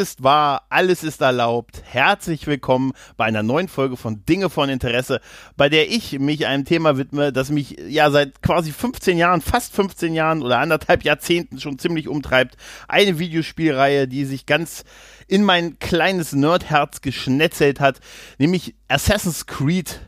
Ist wahr, alles ist erlaubt. Herzlich willkommen bei einer neuen Folge von Dinge von Interesse, bei der ich mich einem Thema widme, das mich ja seit quasi 15 Jahren, fast 15 Jahren oder anderthalb Jahrzehnten schon ziemlich umtreibt. Eine Videospielreihe, die sich ganz in mein kleines Nerdherz geschnetzelt hat, nämlich Assassin's Creed.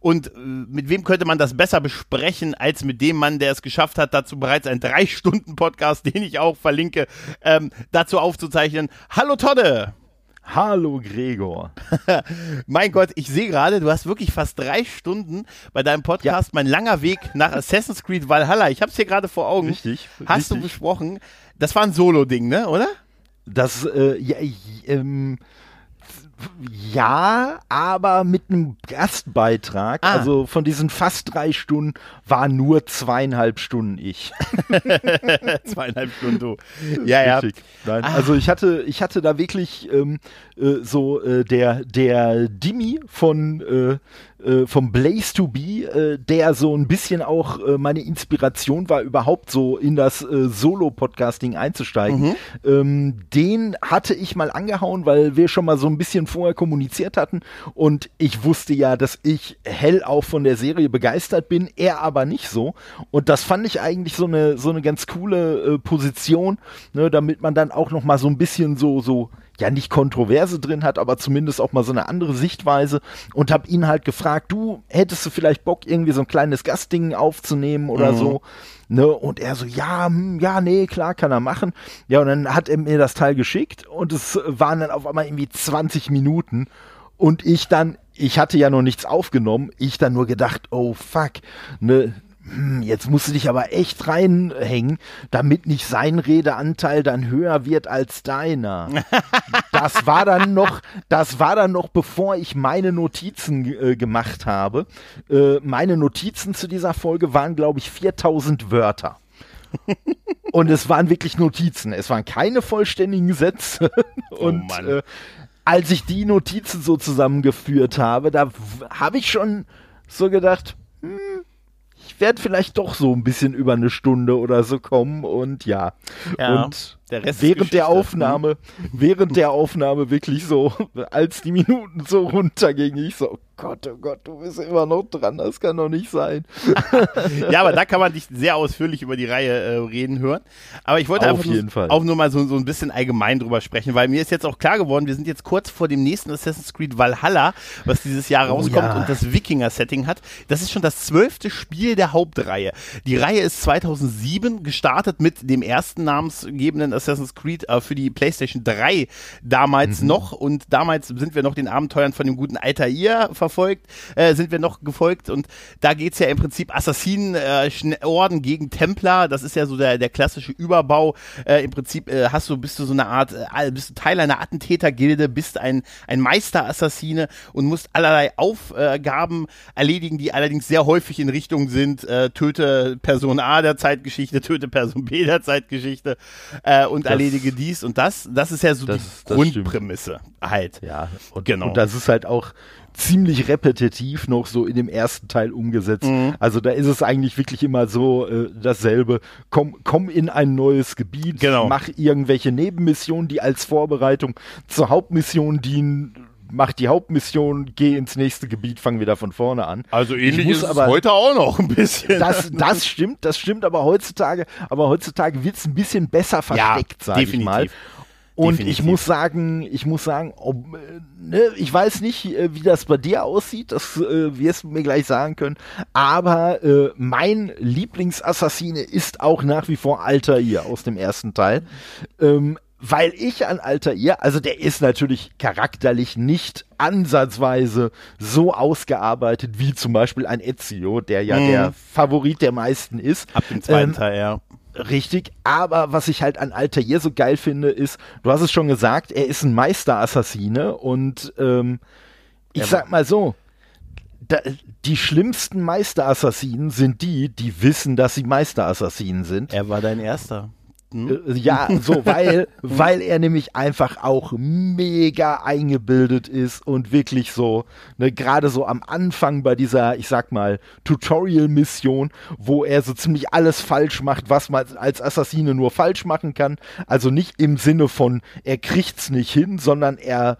Und äh, mit wem könnte man das besser besprechen als mit dem Mann, der es geschafft hat, dazu bereits einen drei Stunden Podcast, den ich auch verlinke, ähm, dazu aufzuzeichnen. Hallo Todde! Hallo Gregor. mein Gott, ich sehe gerade, du hast wirklich fast drei Stunden bei deinem Podcast ja. Mein langer Weg nach Assassin's Creed Valhalla. Ich habe es hier gerade vor Augen. Richtig. Hast richtig. du besprochen? Das war ein Solo-Ding, ne? Oder? Das, äh, ja, ähm, ja, aber mit einem Gastbeitrag. Ah. Also von diesen fast drei Stunden war nur zweieinhalb Stunden ich. zweieinhalb Stunden du. Ja, ja. Nein, ah. Also ich hatte, ich hatte da wirklich ähm, äh, so äh, der, der Dimi von äh, äh, vom Blaze to Be, äh, der so ein bisschen auch äh, meine Inspiration war, überhaupt so in das äh, Solo-Podcasting einzusteigen. Mhm. Ähm, den hatte ich mal angehauen, weil wir schon mal so ein bisschen vorher kommuniziert hatten und ich wusste ja, dass ich hell auch von der Serie begeistert bin, er aber nicht so. Und das fand ich eigentlich so eine, so eine ganz coole äh, Position, ne, damit man dann auch noch mal so ein bisschen so, so ja nicht Kontroverse drin hat, aber zumindest auch mal so eine andere Sichtweise und habe ihn halt gefragt, du hättest du vielleicht Bock irgendwie so ein kleines Gastding aufzunehmen oder mhm. so. Ne, und er so, ja, hm, ja, nee, klar, kann er machen. Ja, und dann hat er mir das Teil geschickt und es waren dann auf einmal irgendwie 20 Minuten und ich dann, ich hatte ja noch nichts aufgenommen, ich dann nur gedacht, oh fuck, ne, hm, jetzt musst du dich aber echt reinhängen, damit nicht sein Redeanteil dann höher wird als deiner. das war dann noch, das war dann noch, bevor ich meine Notizen äh, gemacht habe. Äh, meine Notizen zu dieser Folge waren, glaube ich, 4000 Wörter. Und es waren wirklich Notizen. Es waren keine vollständigen Sätze. Oh Und oh äh, als ich die Notizen so zusammengeführt habe, da habe ich schon so gedacht, hm, ich werde vielleicht doch so ein bisschen über eine Stunde oder so kommen und ja. ja und während der Aufnahme, während der Aufnahme wirklich so, als die Minuten so runtergingen, ich so, Gott, oh Gott, du bist immer noch dran, das kann doch nicht sein. ja, aber da kann man dich sehr ausführlich über die Reihe äh, reden hören. Aber ich wollte Auf einfach nur, auch nur mal so, so ein bisschen allgemein drüber sprechen, weil mir ist jetzt auch klar geworden, wir sind jetzt kurz vor dem nächsten Assassin's Creed Valhalla, was dieses Jahr rauskommt oh, ja. und das Wikinger-Setting hat. Das ist schon das zwölfte Spiel der Hauptreihe. Die Reihe ist 2007 gestartet mit dem ersten namensgebenden Assassin's Creed äh, für die PlayStation 3 damals mhm. noch und damals sind wir noch den Abenteuern von dem guten Altair verfolgt äh, sind wir noch gefolgt und da geht es ja im Prinzip Assassinenorden äh, gegen Templer, das ist ja so der, der klassische Überbau. Äh, Im Prinzip äh, hast du, bist du so eine Art, äh, bist du Teil einer Attentätergilde, bist ein, ein Meisterassassine und musst allerlei Aufgaben erledigen, die allerdings sehr häufig in Richtung sind, äh, töte Person A der Zeitgeschichte, töte Person B der Zeitgeschichte äh, und das, erledige dies und das. Das ist ja so das, die Grundprämisse stimmt. halt. Ja, und, genau. Und das ist halt auch ziemlich repetitiv noch so in dem ersten Teil umgesetzt. Mhm. Also da ist es eigentlich wirklich immer so äh, dasselbe. Komm, komm in ein neues Gebiet, genau. mach irgendwelche Nebenmissionen, die als Vorbereitung zur Hauptmission dienen mach die Hauptmission, geh ins nächste Gebiet, fang wieder von vorne an. Also ähnlich ist aber, es heute auch noch ein bisschen. Das, das stimmt, das stimmt, aber heutzutage, aber heutzutage wird es ein bisschen besser versteckt, ja, sag ich mal. Und Definitiv. ich muss sagen, ich muss sagen, ob, ne, ich weiß nicht, äh, wie das bei dir aussieht, das äh, wirst du mir gleich sagen können, aber äh, mein Lieblingsassassine ist auch nach wie vor Altair aus dem ersten Teil. Ähm, weil ich an Altair, also der ist natürlich charakterlich nicht ansatzweise so ausgearbeitet wie zum Beispiel ein Ezio, der ja mm. der Favorit der meisten ist. Ab dem zweiten ähm, Teil, ja. Richtig, aber was ich halt an Altair so geil finde, ist, du hast es schon gesagt, er ist ein Meisterassassine und ähm, ich sag mal so, da, die schlimmsten Meisterassassinen sind die, die wissen, dass sie Meisterassassinen sind. Er war dein erster. Hm? Ja, so, weil, weil er nämlich einfach auch mega eingebildet ist und wirklich so, ne, gerade so am Anfang bei dieser, ich sag mal, Tutorial-Mission, wo er so ziemlich alles falsch macht, was man als Assassine nur falsch machen kann. Also nicht im Sinne von, er kriegt's nicht hin, sondern er,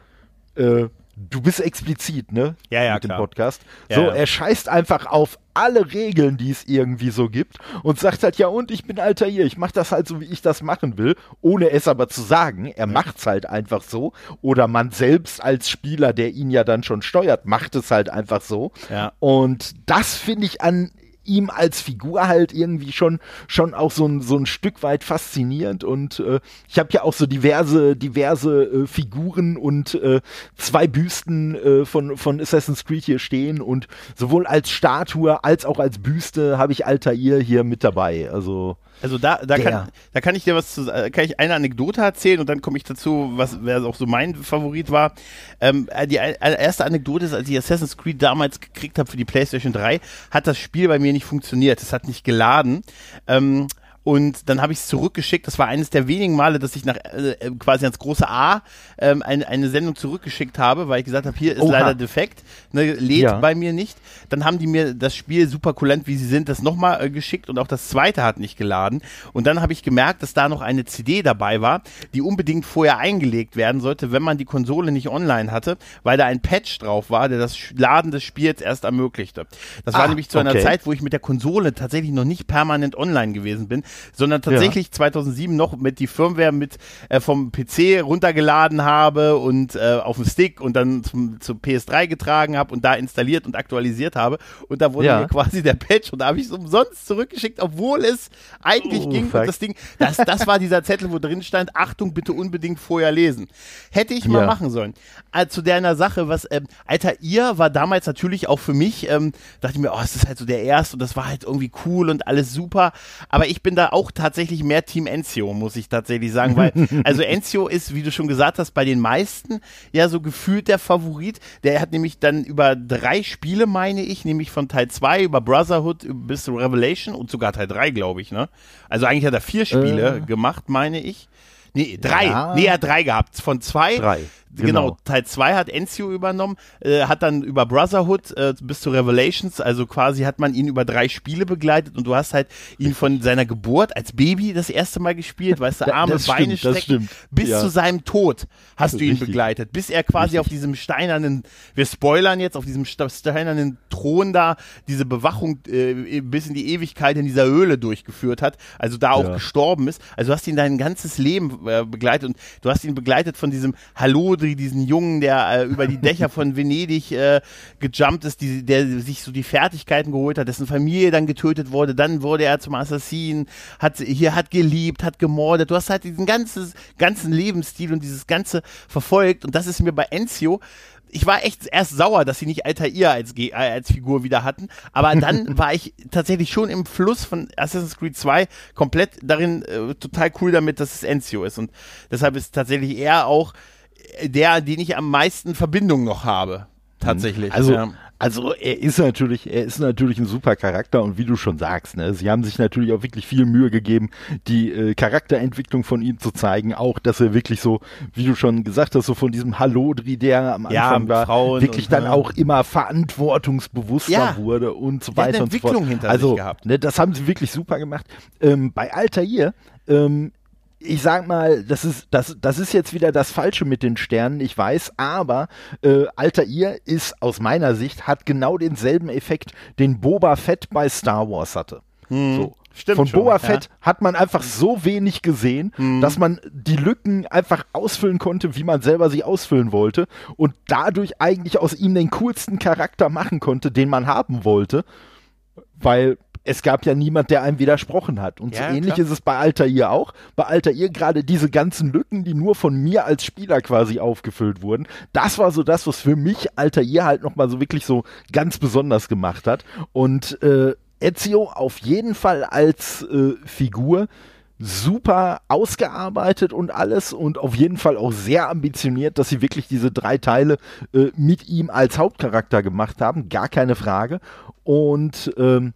äh, du bist explizit, ne? Ja, ja, Mit klar. dem Podcast. Ja, so, ja. er scheißt einfach auf alle Regeln, die es irgendwie so gibt und sagt halt, ja und, ich bin Altair, ich mach das halt so, wie ich das machen will, ohne es aber zu sagen. Er macht's halt einfach so. Oder man selbst als Spieler, der ihn ja dann schon steuert, macht es halt einfach so. Ja. Und das finde ich an ihm als Figur halt irgendwie schon schon auch so ein, so ein Stück weit faszinierend. Und äh, ich habe ja auch so diverse diverse äh, Figuren und äh, zwei Büsten äh, von von Assassin's Creed hier stehen. Und sowohl als Statue als auch als Büste habe ich Altair hier mit dabei. Also Also da, da, Der. kann, da kann ich dir was zu, äh, kann ich eine Anekdote erzählen und dann komme ich dazu, was wer auch so mein Favorit war. Ähm, äh, die erste Anekdote ist, als ich Assassin's Creed damals gekriegt habe für die PlayStation 3, hat das Spiel bei mir nicht funktioniert. Es hat nicht geladen. Ähm, und dann habe ich es zurückgeschickt. Das war eines der wenigen Male, dass ich nach äh, äh, quasi ans große A ähm, eine, eine Sendung zurückgeschickt habe, weil ich gesagt habe, hier ist Oha. leider defekt, ne, lädt Ja. bei mir nicht. Dann haben die mir das Spiel super kulent, wie sie sind, das nochmal äh, geschickt und auch das zweite hat nicht geladen. Und dann habe ich gemerkt, dass da noch eine CD dabei war, die unbedingt vorher eingelegt werden sollte, wenn man die Konsole nicht online hatte, weil da ein Patch drauf war, der das Laden des Spiels erst ermöglichte. Das war Ah, nämlich zu einer okay. Zeit, wo ich mit der Konsole tatsächlich noch nicht permanent online gewesen bin, sondern tatsächlich 2007 noch mit die Firmware mit äh, vom PC runtergeladen habe und äh, auf dem Stick und dann zum, zum PS3 getragen habe und da installiert und aktualisiert habe und da wurde Ja. mir quasi der Patch und da habe ich es umsonst zurückgeschickt, obwohl es eigentlich Oh, ging fuck. und das Ding, das, das war dieser Zettel, wo drin stand, Achtung, bitte unbedingt vorher lesen. Hätte ich mal Ja. machen sollen. Äh, zu deiner Sache, was, ähm, Alter, ihr war damals natürlich auch für mich, ähm, dachte ich mir, oh, es ist halt so der erste und das war halt irgendwie cool und alles super. Aber ich bin da auch tatsächlich mehr Team Enzio, muss ich tatsächlich sagen, weil, also Enzio ist, wie du schon gesagt hast, bei den meisten ja so gefühlt der Favorit. Der hat nämlich dann über drei Spiele, meine ich, nämlich von Teil 2 über Brotherhood bis Revelation und sogar Teil 3, glaube ich, ne? Also eigentlich hat er vier Spiele Äh. gemacht, meine ich. Nee, drei. Ja. Nee, er hat drei gehabt. Von zwei. Drei, Genau. genau. Teil 2 hat Enzio übernommen, äh, hat dann über Brotherhood äh, bis zu Revelations, also quasi hat man ihn über drei Spiele begleitet und du hast halt ihn von seiner Geburt als Baby das erste Mal gespielt, weißt du, Arme, das Beine stimmt, strecken, bis Ja. zu seinem Tod hast du ihn Richtig. begleitet, bis er quasi Richtig. auf diesem steinernen, wir spoilern jetzt, auf diesem steinernen Thron da diese Bewachung äh, bis in die Ewigkeit in dieser Höhle durchgeführt hat, also da auch Ja. gestorben ist. Also du hast ihn dein ganzes Leben äh, begleitet und du hast ihn begleitet von diesem Halodri, diesen Jungen, der äh, über die Dächer von Venedig äh, gejumpt ist, die, der sich so die Fertigkeiten geholt hat, dessen Familie dann getötet wurde, dann wurde er zum Assassin, hat hier hat geliebt, hat gemordet. Du hast halt diesen ganzen ganzen Lebensstil und dieses ganze verfolgt und das ist mir bei Enzio ich war echt erst sauer, dass sie nicht Altair als, äh, als Figur wieder hatten, aber dann war ich tatsächlich schon im Fluss von Assassin's Creed 2 komplett darin äh, total cool damit, dass es Ezio ist und deshalb ist tatsächlich er auch der, den ich am meisten Verbindung noch habe. Tatsächlich. Also, ja. also er ist natürlich, er ist natürlich ein super Charakter und wie du schon sagst, ne, sie haben sich natürlich auch wirklich viel Mühe gegeben, die äh, Charakterentwicklung von ihm zu zeigen, auch dass er wirklich so, wie du schon gesagt hast, so von diesem Hallodri, der am Ja, Anfang war, Frauen wirklich und, dann ja. auch immer verantwortungsbewusster wurde und so weiter und so fort. Entwicklung hinter sich also, gehabt. Ne, das haben sie wirklich super gemacht. Ähm, bei Altair, ähm, ich sag mal, das ist, das, das ist jetzt wieder das Falsche mit den Sternen, ich weiß, aber äh, Altair ist aus meiner Sicht, hat genau denselben Effekt, den Boba Fett bei Star Wars hatte. So. Hm. Stimmt Von schon, Boba ja. Fett hat man einfach so wenig gesehen, dass man die Lücken einfach ausfüllen konnte, wie man selber sie ausfüllen wollte und dadurch eigentlich aus ihm den coolsten Charakter machen konnte, den man haben wollte, weil es gab ja niemand, der einem widersprochen hat. Und Ja, so ähnlich klar. ist es bei Altair auch. Bei Altair gerade diese ganzen Lücken, die nur von mir als Spieler quasi aufgefüllt wurden. Das war so das, was für mich Altair halt nochmal so wirklich so ganz besonders gemacht hat. Und äh, Ezio auf jeden Fall als äh, Figur super ausgearbeitet und alles und auf jeden Fall auch sehr ambitioniert, dass sie wirklich diese drei Teile äh, mit ihm als Hauptcharakter gemacht haben, gar keine Frage. Und ähm,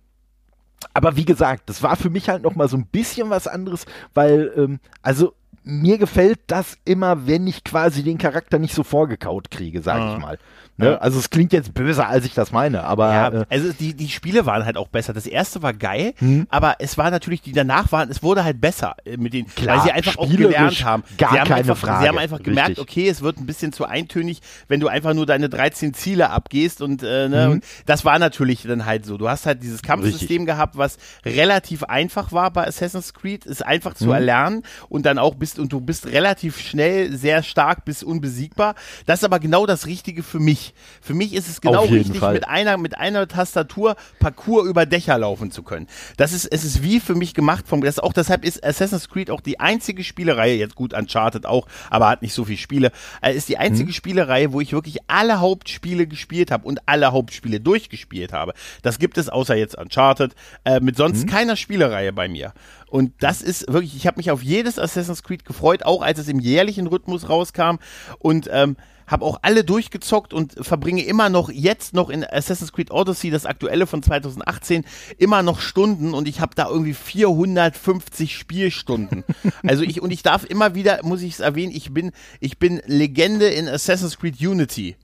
aber wie gesagt, das war für mich halt noch mal so ein bisschen was anderes, weil ähm, also mir gefällt das immer, wenn ich quasi den Charakter nicht so vorgekaut kriege, sage ich ah. mal. Ne? Ja. Also es klingt jetzt böser, als ich das meine, aber. Ja, äh, also die, die Spiele waren halt auch besser. Das erste war geil, hm. aber es war natürlich, die danach waren, es wurde halt besser äh, mit den, Klar, weil sie einfach auch gelernt haben. Gar sie haben keine einfach, Frage. Sie haben einfach gemerkt, Richtig. okay, es wird ein bisschen zu eintönig, wenn du einfach nur deine 13 Ziele abgehst und, äh, ne, hm. und das war natürlich dann halt so. Du hast halt dieses Kampfsystem Richtig. gehabt, was relativ einfach war bei Assassin's Creed, ist einfach zu hm. erlernen und dann auch bist und du bist relativ schnell sehr stark bis unbesiegbar. Das ist aber genau das Richtige für mich. Für mich ist es genau richtig, Fall. mit einer, mit einer Tastatur Parcours über Dächer laufen zu können. Das ist, es ist wie für mich gemacht vom, das auch deshalb ist Assassin's Creed auch die einzige Spielereihe, jetzt gut Uncharted auch, aber hat nicht so viele Spiele, äh, ist die einzige mhm. Spielereihe, wo ich wirklich alle Hauptspiele gespielt habe und alle Hauptspiele durchgespielt habe. Das gibt es außer jetzt Uncharted, äh, mit sonst mhm. keiner Spielereihe bei mir. Und das ist wirklich, ich habe mich auf jedes Assassin's Creed gefreut, auch als es im jährlichen Rhythmus rauskam. Und ähm, habe auch alle durchgezockt und verbringe immer noch jetzt noch in Assassin's Creed Odyssey, das aktuelle von 2018, immer noch Stunden und ich habe da irgendwie 450 Spielstunden. also ich und ich darf immer wieder, muss ich es erwähnen, ich bin ich bin Legende in Assassin's Creed Unity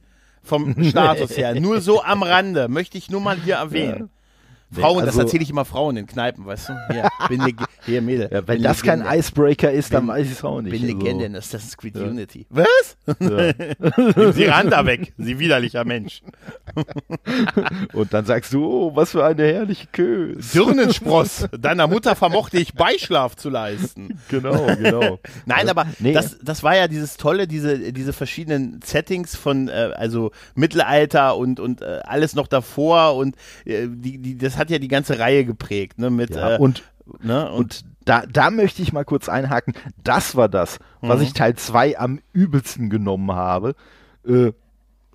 vom Status her. Nur so am Rande möchte ich nur mal hier erwähnen. Frauen, also, das erzähle ich immer Frauen in Kneipen, weißt du? Hier, bin hier Mädel. Ja, wenn das Legende. kein Icebreaker ist, dann bin, weiß ich es auch nicht. Bin Legende in Assassin's Creed ja. Unity. Was? Ja. Nimm sie Rand da weg, sie widerlicher Mensch. Und dann sagst du, oh, was für eine herrliche Kös. Dirnenspross, deiner Mutter vermochte ich Beischlaf zu leisten. Genau, genau. Nein, aber nee. das, das war ja dieses tolle, diese, diese verschiedenen Settings von, äh, also Mittelalter und, und äh, alles noch davor und äh, die, die, das hat ja die ganze Reihe geprägt, ne? Mit, ja, äh, und, ne? und, und da, da möchte ich mal kurz einhaken. Das war das, was mhm. ich Teil 2 am übelsten genommen habe. Äh,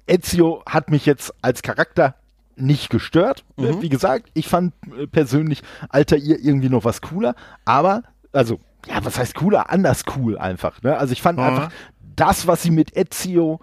Ezio hat mich jetzt als Charakter nicht gestört. Mhm. Wie gesagt, ich fand äh, persönlich Alter ihr irgendwie noch was cooler, aber, also, ja, was heißt cooler? Anders cool einfach. Ne? Also ich fand mhm. einfach das, was sie mit Ezio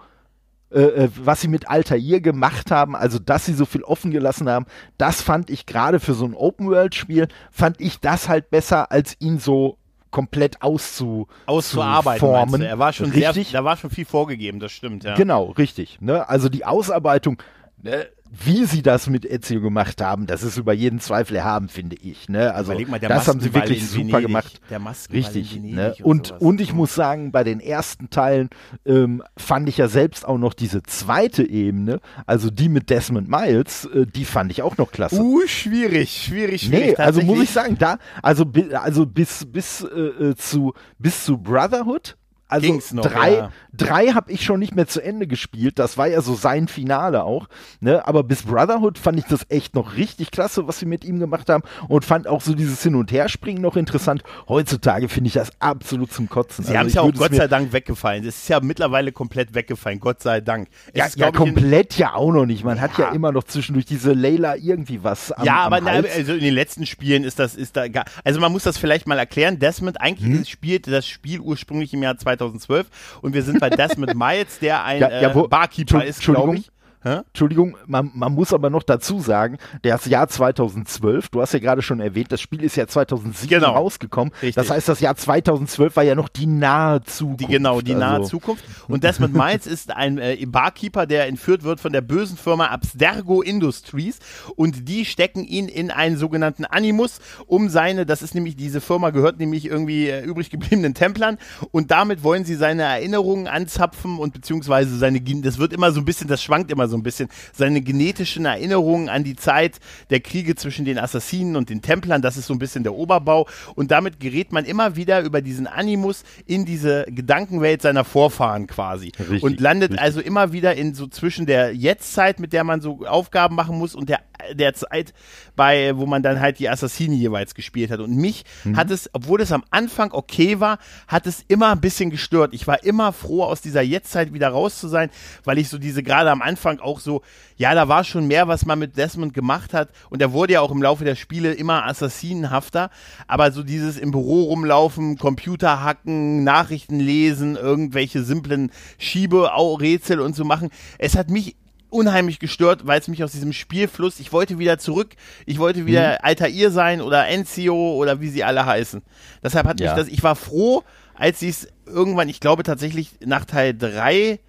äh, äh, was sie mit Altair gemacht haben, also dass sie so viel offen gelassen haben, das fand ich gerade für so ein Open-World-Spiel, fand ich das halt besser, als ihn so komplett auszu auszuarbeiten. Er war schon richtig. Sehr, da war schon viel vorgegeben, das stimmt, ja. Genau, richtig. Ne? Also die Ausarbeitung, ne? Wie sie das mit Ezio gemacht haben, das ist über jeden Zweifel erhaben, finde ich. Ne? Also mal, das haben sie wirklich super Venedig, gemacht. Richtig. Ne? Und, und, und, ich muss sagen, bei den ersten Teilen ähm, fand ich ja selbst auch noch diese zweite Ebene, also die mit Desmond Miles, äh, die fand ich auch noch klasse. Uh, schwierig, schwierig, schwierig. Nee, also muss ich sagen, da, also, also bis, bis, äh, äh zu, bis zu Brotherhood also Ging's noch, drei, ja. drei habe ich schon nicht mehr zu Ende gespielt. Das war ja so sein Finale auch. Ne? Aber bis Brotherhood fand ich das echt noch richtig klasse, was sie mit ihm gemacht haben. Und fand auch so dieses Hin- und Herspringen noch interessant. Heutzutage finde ich das absolut zum Kotzen. Sie also haben es ja auch Gott sei Dank weggefallen. Das ist ja mittlerweile komplett weggefallen. Gott sei Dank. Ja, ja komplett ja auch noch nicht. Man ja. hat ja immer noch zwischendurch diese Layla irgendwie was am, Ja, aber am na, also in den letzten Spielen ist das, ist da gar, also man muss das vielleicht mal erklären. Desmond eigentlich hm? spielt das Spiel ursprünglich im Jahr 2000 2012 und wir sind bei Desmond Miles, der ein ja, ja, wo, äh, Barkeeper ist, glaube ich. Hä? Entschuldigung, man, man, muss aber noch dazu sagen, das Jahr 2012, du hast ja gerade schon erwähnt, das Spiel ist ja 2007 genau. rausgekommen. Richtig. Das heißt, das Jahr 2012 war ja noch die nahe Zukunft. Die, genau, die nahe also. Zukunft. Und Desmond Miles ist ein äh, Barkeeper, der entführt wird von der bösen Firma Abstergo Industries und die stecken ihn in einen sogenannten Animus, um seine, das ist nämlich, diese Firma gehört nämlich irgendwie äh, übrig gebliebenen Templern und damit wollen sie seine Erinnerungen anzapfen und beziehungsweise seine, das wird immer so ein bisschen, das schwankt immer so so ein bisschen seine genetischen Erinnerungen an die Zeit der Kriege zwischen den Assassinen und den Templern. Das ist so ein bisschen der Oberbau. Und damit gerät man immer wieder über diesen Animus in diese Gedankenwelt seiner Vorfahren quasi. Richtig, und landet richtig. also immer wieder in so zwischen der Jetztzeit, mit der man so Aufgaben machen muss, und der der Zeit, bei, wo man dann halt die Assassine jeweils gespielt hat. Und mich mhm. hat es, obwohl es am Anfang okay war, hat es immer ein bisschen gestört. Ich war immer froh, aus dieser Jetztzeit wieder raus zu sein, weil ich so diese gerade am Anfang auch so, ja, da war schon mehr, was man mit Desmond gemacht hat. Und er wurde ja auch im Laufe der Spiele immer assassinenhafter. Aber so dieses im Büro rumlaufen, Computer hacken, Nachrichten lesen, irgendwelche simplen Schieberätsel und so machen. Es hat mich unheimlich gestört, weil es mich aus diesem Spielfluss, ich wollte wieder zurück, ich wollte wieder mhm. Altair sein oder Enzio oder wie sie alle heißen. Deshalb hat ja. mich das, ich war froh, als sie es irgendwann, ich glaube tatsächlich nach Teil 3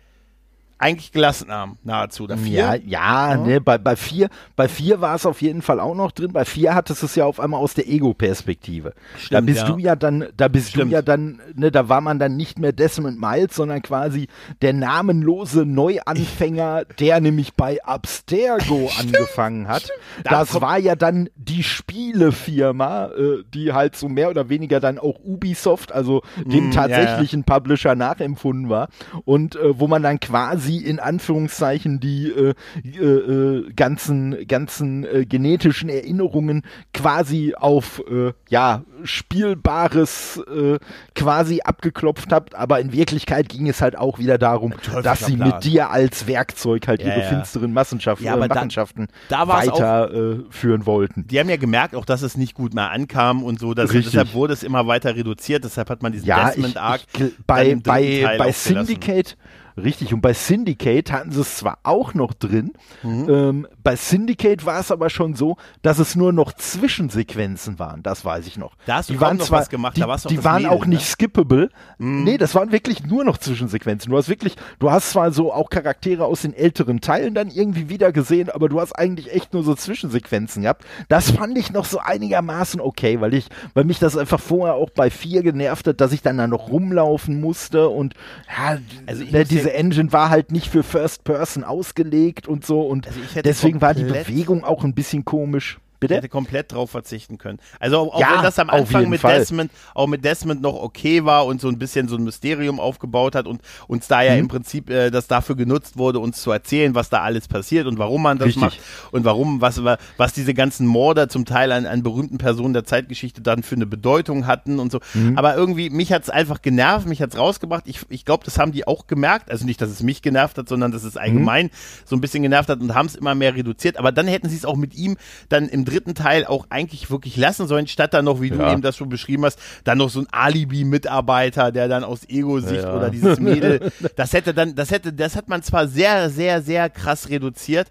eigentlich gelassen haben, nahezu. Oder vier? Ja, ja, ja. Ne, bei, bei vier, bei vier war es auf jeden Fall auch noch drin. Bei vier hattest du es ja auf einmal aus der Ego-Perspektive. Da bist ja. du ja dann, da bist Stimmt. du ja dann, ne, da war man dann nicht mehr Desmond Miles, sondern quasi der namenlose Neuanfänger, der nämlich bei Abstergo angefangen hat. Das war ja dann die Spielefirma, äh, die halt so mehr oder weniger dann auch Ubisoft, also dem mm, tatsächlichen Publisher nachempfunden war. Und äh, wo man dann quasi sie in Anführungszeichen die äh, äh, äh, ganzen, ganzen äh, genetischen Erinnerungen quasi auf äh, ja, Spielbares äh, quasi abgeklopft habt, aber in Wirklichkeit ging es halt auch wieder darum, dass sie Plan. mit dir als Werkzeug halt ja, ihre ja. finsteren Massenschaften, ja, Machenschaften da, da weiterführen wollten. Die haben ja gemerkt auch, dass es nicht gut mehr ankam und so, dass, deshalb wurde es immer weiter reduziert, deshalb hat man diesen ja, Desmond-Arc bei, bei, bei Syndicate Richtig, und bei Syndicate hatten sie es zwar auch noch drin, mhm. ähm, bei Syndicate war es aber schon so, dass es nur noch Zwischensequenzen waren, das weiß ich noch. Da hast du die waren noch zwar, was gemacht, die, da warst du Die waren Mädel, auch nicht ne? skippable. Mhm. Nee, das waren wirklich nur noch Zwischensequenzen. Du hast wirklich, du hast zwar so auch Charaktere aus den älteren Teilen dann irgendwie wieder gesehen, aber du hast eigentlich echt nur so Zwischensequenzen gehabt. Das fand ich noch so einigermaßen okay, weil ich, weil mich das einfach vorher auch bei vier genervt hat, dass ich dann da noch rumlaufen musste und ja, also ne, diese Engine war halt nicht für First Person ausgelegt und so und also deswegen war die Bewegung auch ein bisschen komisch. Bitte? hätte komplett drauf verzichten können. Also auch, auch ja, wenn das am Anfang mit Fall. Desmond, auch mit Desmond noch okay war und so ein bisschen so ein Mysterium aufgebaut hat und uns da ja mhm. im Prinzip äh, das dafür genutzt wurde, uns zu erzählen, was da alles passiert und warum man das Richtig. macht und warum, was, was diese ganzen Morde zum Teil an, an berühmten Personen der Zeitgeschichte dann für eine Bedeutung hatten und so. Mhm. Aber irgendwie, mich hat es einfach genervt, mich hat es rausgebracht. Ich, ich glaube, das haben die auch gemerkt. Also nicht, dass es mich genervt hat, sondern dass es allgemein mhm. so ein bisschen genervt hat und haben es immer mehr reduziert. Aber dann hätten sie es auch mit ihm dann im dritten dritten Teil auch eigentlich wirklich lassen sollen, statt dann noch, wie ja. du eben das schon beschrieben hast, dann noch so ein Alibi-Mitarbeiter, der dann aus Ego-Sicht ja. oder dieses Mädel, das hätte dann, das hätte, das hat man zwar sehr, sehr, sehr krass reduziert,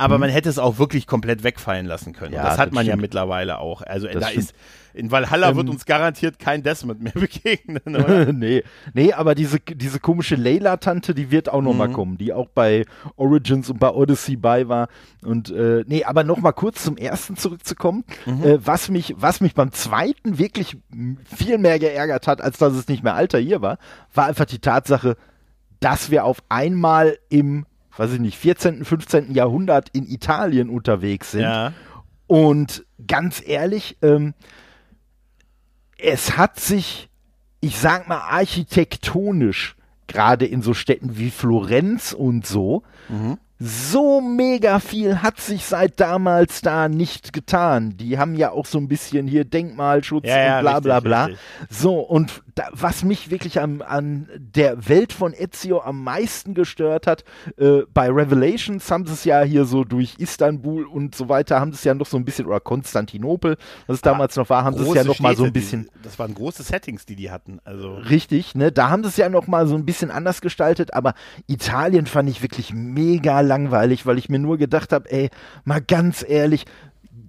aber mhm. man hätte es auch wirklich komplett wegfallen lassen können. Ja, das hat das man stimmt. ja mittlerweile auch. Also das da stimmt. ist in Valhalla ähm, wird uns garantiert kein Desmond mehr begegnen, nee, nee, aber diese, diese komische Layla-Tante, die wird auch noch mhm. mal kommen, die auch bei Origins und bei Odyssey bei war. Und äh, nee, aber noch mal kurz zum ersten zurückzukommen. Mhm. Äh, was, mich, was mich beim zweiten wirklich viel mehr geärgert hat, als dass es nicht mehr Alter hier war, war einfach die Tatsache, dass wir auf einmal im, weiß ich nicht, 14., 15. Jahrhundert in Italien unterwegs sind. Ja. Und ganz ehrlich, ähm, es hat sich, ich sag mal, architektonisch, gerade in so Städten wie Florenz und so, mhm so mega viel hat sich seit damals da nicht getan. Die haben ja auch so ein bisschen hier Denkmalschutz ja, ja, und bla bla bla. Richtig. So, und da, was mich wirklich an, an der Welt von Ezio am meisten gestört hat, äh, bei Revelations haben sie es ja hier so durch Istanbul und so weiter, haben sie es ja noch so ein bisschen, oder Konstantinopel, was es damals noch war, haben sie es ja noch mal so ein bisschen. Die, das waren große Settings, die die hatten. Also. Richtig, ne? Da haben sie es ja noch mal so ein bisschen anders gestaltet, aber Italien fand ich wirklich mega langweilig, weil ich mir nur gedacht habe, ey, mal ganz ehrlich,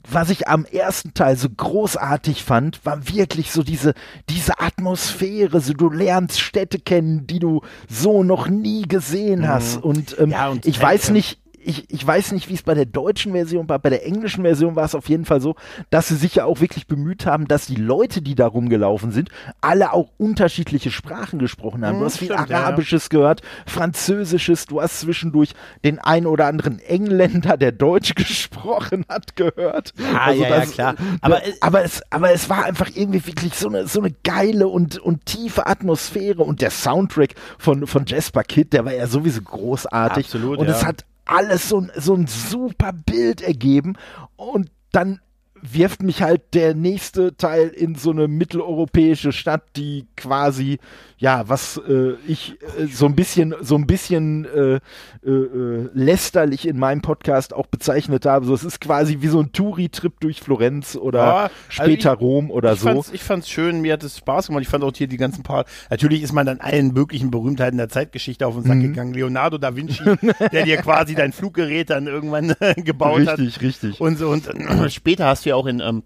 was ich am ersten Teil so großartig fand, war wirklich so diese, diese Atmosphäre. So, du lernst Städte kennen, die du so noch nie gesehen hast. Mhm. Und, ähm, ja, und ich weiß nicht, ich, ich weiß nicht, wie es bei der deutschen Version war. Bei der englischen Version war es auf jeden Fall so, dass sie sich ja auch wirklich bemüht haben, dass die Leute, die da rumgelaufen sind, alle auch unterschiedliche Sprachen gesprochen haben. du hast viel Arabisches ja. gehört, Französisches, du hast zwischendurch den ein oder anderen Engländer, der Deutsch gesprochen hat, gehört. Ja, also ja, das, ja, klar. Aber, ne, aber, es, aber es war einfach irgendwie wirklich so eine, so eine geile und, und tiefe Atmosphäre und der Soundtrack von, von Jasper Kidd, der war ja sowieso großartig. Absolut, und es hat alles so, so ein super Bild ergeben und dann wirft mich halt der nächste Teil in so eine mitteleuropäische Stadt, die quasi ja, was äh, ich äh, so ein bisschen, so ein bisschen äh, äh, äh, lästerlich in meinem Podcast auch bezeichnet habe. So, es ist quasi wie so ein Touri-Trip durch Florenz oder ja, also später ich, Rom oder ich so. Fand's, ich fand's schön, mir hat es Spaß gemacht. Ich fand auch hier die ganzen paar. Natürlich ist man dann allen möglichen Berühmtheiten der Zeitgeschichte auf den Sack mhm. gegangen. Leonardo da Vinci, der dir quasi dein Fluggerät dann irgendwann gebaut richtig, hat. Richtig, richtig. Und so und später hast du ja auch in ähm,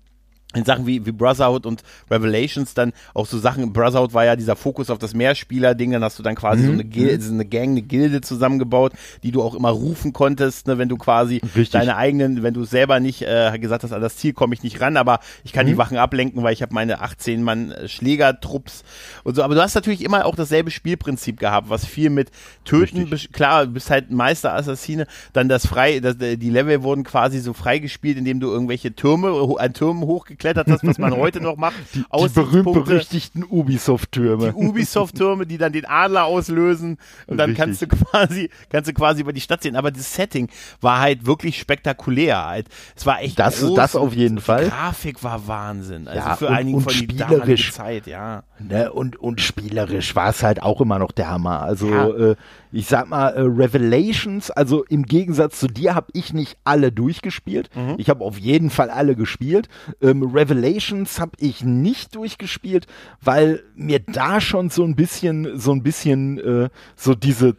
in Sachen wie, wie Brotherhood und Revelations dann auch so Sachen, Brotherhood war ja dieser Fokus auf das Mehrspieler-Ding, dann hast du dann quasi mhm. so eine, Gilde, so eine Gang, eine Gilde zusammengebaut, die du auch immer rufen konntest, ne, wenn du quasi Richtig. deine eigenen, wenn du selber nicht äh, gesagt hast, an das Ziel komme ich nicht ran, aber ich kann mhm. die Wachen ablenken, weil ich habe meine 18 Mann Schlägertrupps und so, aber du hast natürlich immer auch dasselbe Spielprinzip gehabt, was viel mit Töten, klar, du bist halt Meister-Assassine, dann das frei, das, die Level wurden quasi so freigespielt, indem du irgendwelche Türme, an Türmen hochgeklettert geklettert hast, was man heute noch macht. Die, die berühmt-berüchtigten Ubisoft-Türme. Die Ubisoft-Türme, die dann den Adler auslösen und dann Richtig. kannst du quasi, kannst du quasi über die Stadt sehen. Aber das Setting war halt wirklich spektakulär. Halt. Es war echt das, groß. Das auf jeden Fall. Die Grafik war Wahnsinn. Also ja, für und, einigen von spielerisch, Zeit, ja. Ne, und, und spielerisch war es halt auch immer noch der Hammer. Also ja. äh, ich sag mal, äh, Revelations, also im Gegensatz zu dir habe ich nicht alle durchgespielt. Mhm. Ich habe auf jeden Fall alle gespielt. Ähm, Revelations habe ich nicht durchgespielt, weil mir da schon so ein bisschen, so ein bisschen äh, so diese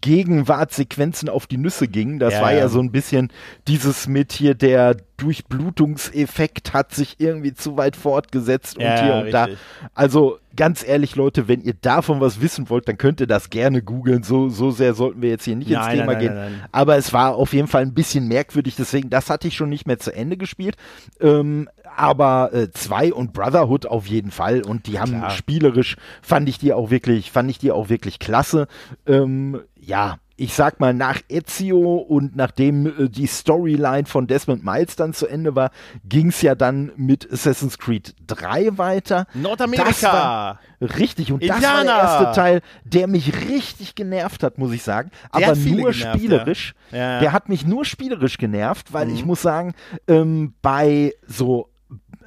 Gegenwartsequenzen auf die Nüsse gingen. Das ja, war ja, ja so ein bisschen dieses mit hier der Durchblutungseffekt hat sich irgendwie zu weit fortgesetzt und ja, hier und richtig. da. Also ganz ehrlich, Leute, wenn ihr davon was wissen wollt, dann könnt ihr das gerne googeln. So, so sehr sollten wir jetzt hier nicht nein, ins Thema nein, gehen. Nein, Aber es war auf jeden Fall ein bisschen merkwürdig, deswegen, das hatte ich schon nicht mehr zu Ende gespielt. Ähm, aber äh, zwei und Brotherhood auf jeden Fall. Und die haben Klar. spielerisch, fand ich die auch wirklich, fand ich die auch wirklich klasse. Ähm, ja, ich sag mal, nach Ezio und nachdem äh, die Storyline von Desmond Miles dann zu Ende war, ging's ja dann mit Assassin's Creed 3 weiter. Nordamerika! richtig, und Indianer. das war der erste Teil, der mich richtig genervt hat, muss ich sagen. Der aber nur genervt, spielerisch. Ja. Ja. Der hat mich nur spielerisch genervt, weil mhm. ich muss sagen, ähm, bei so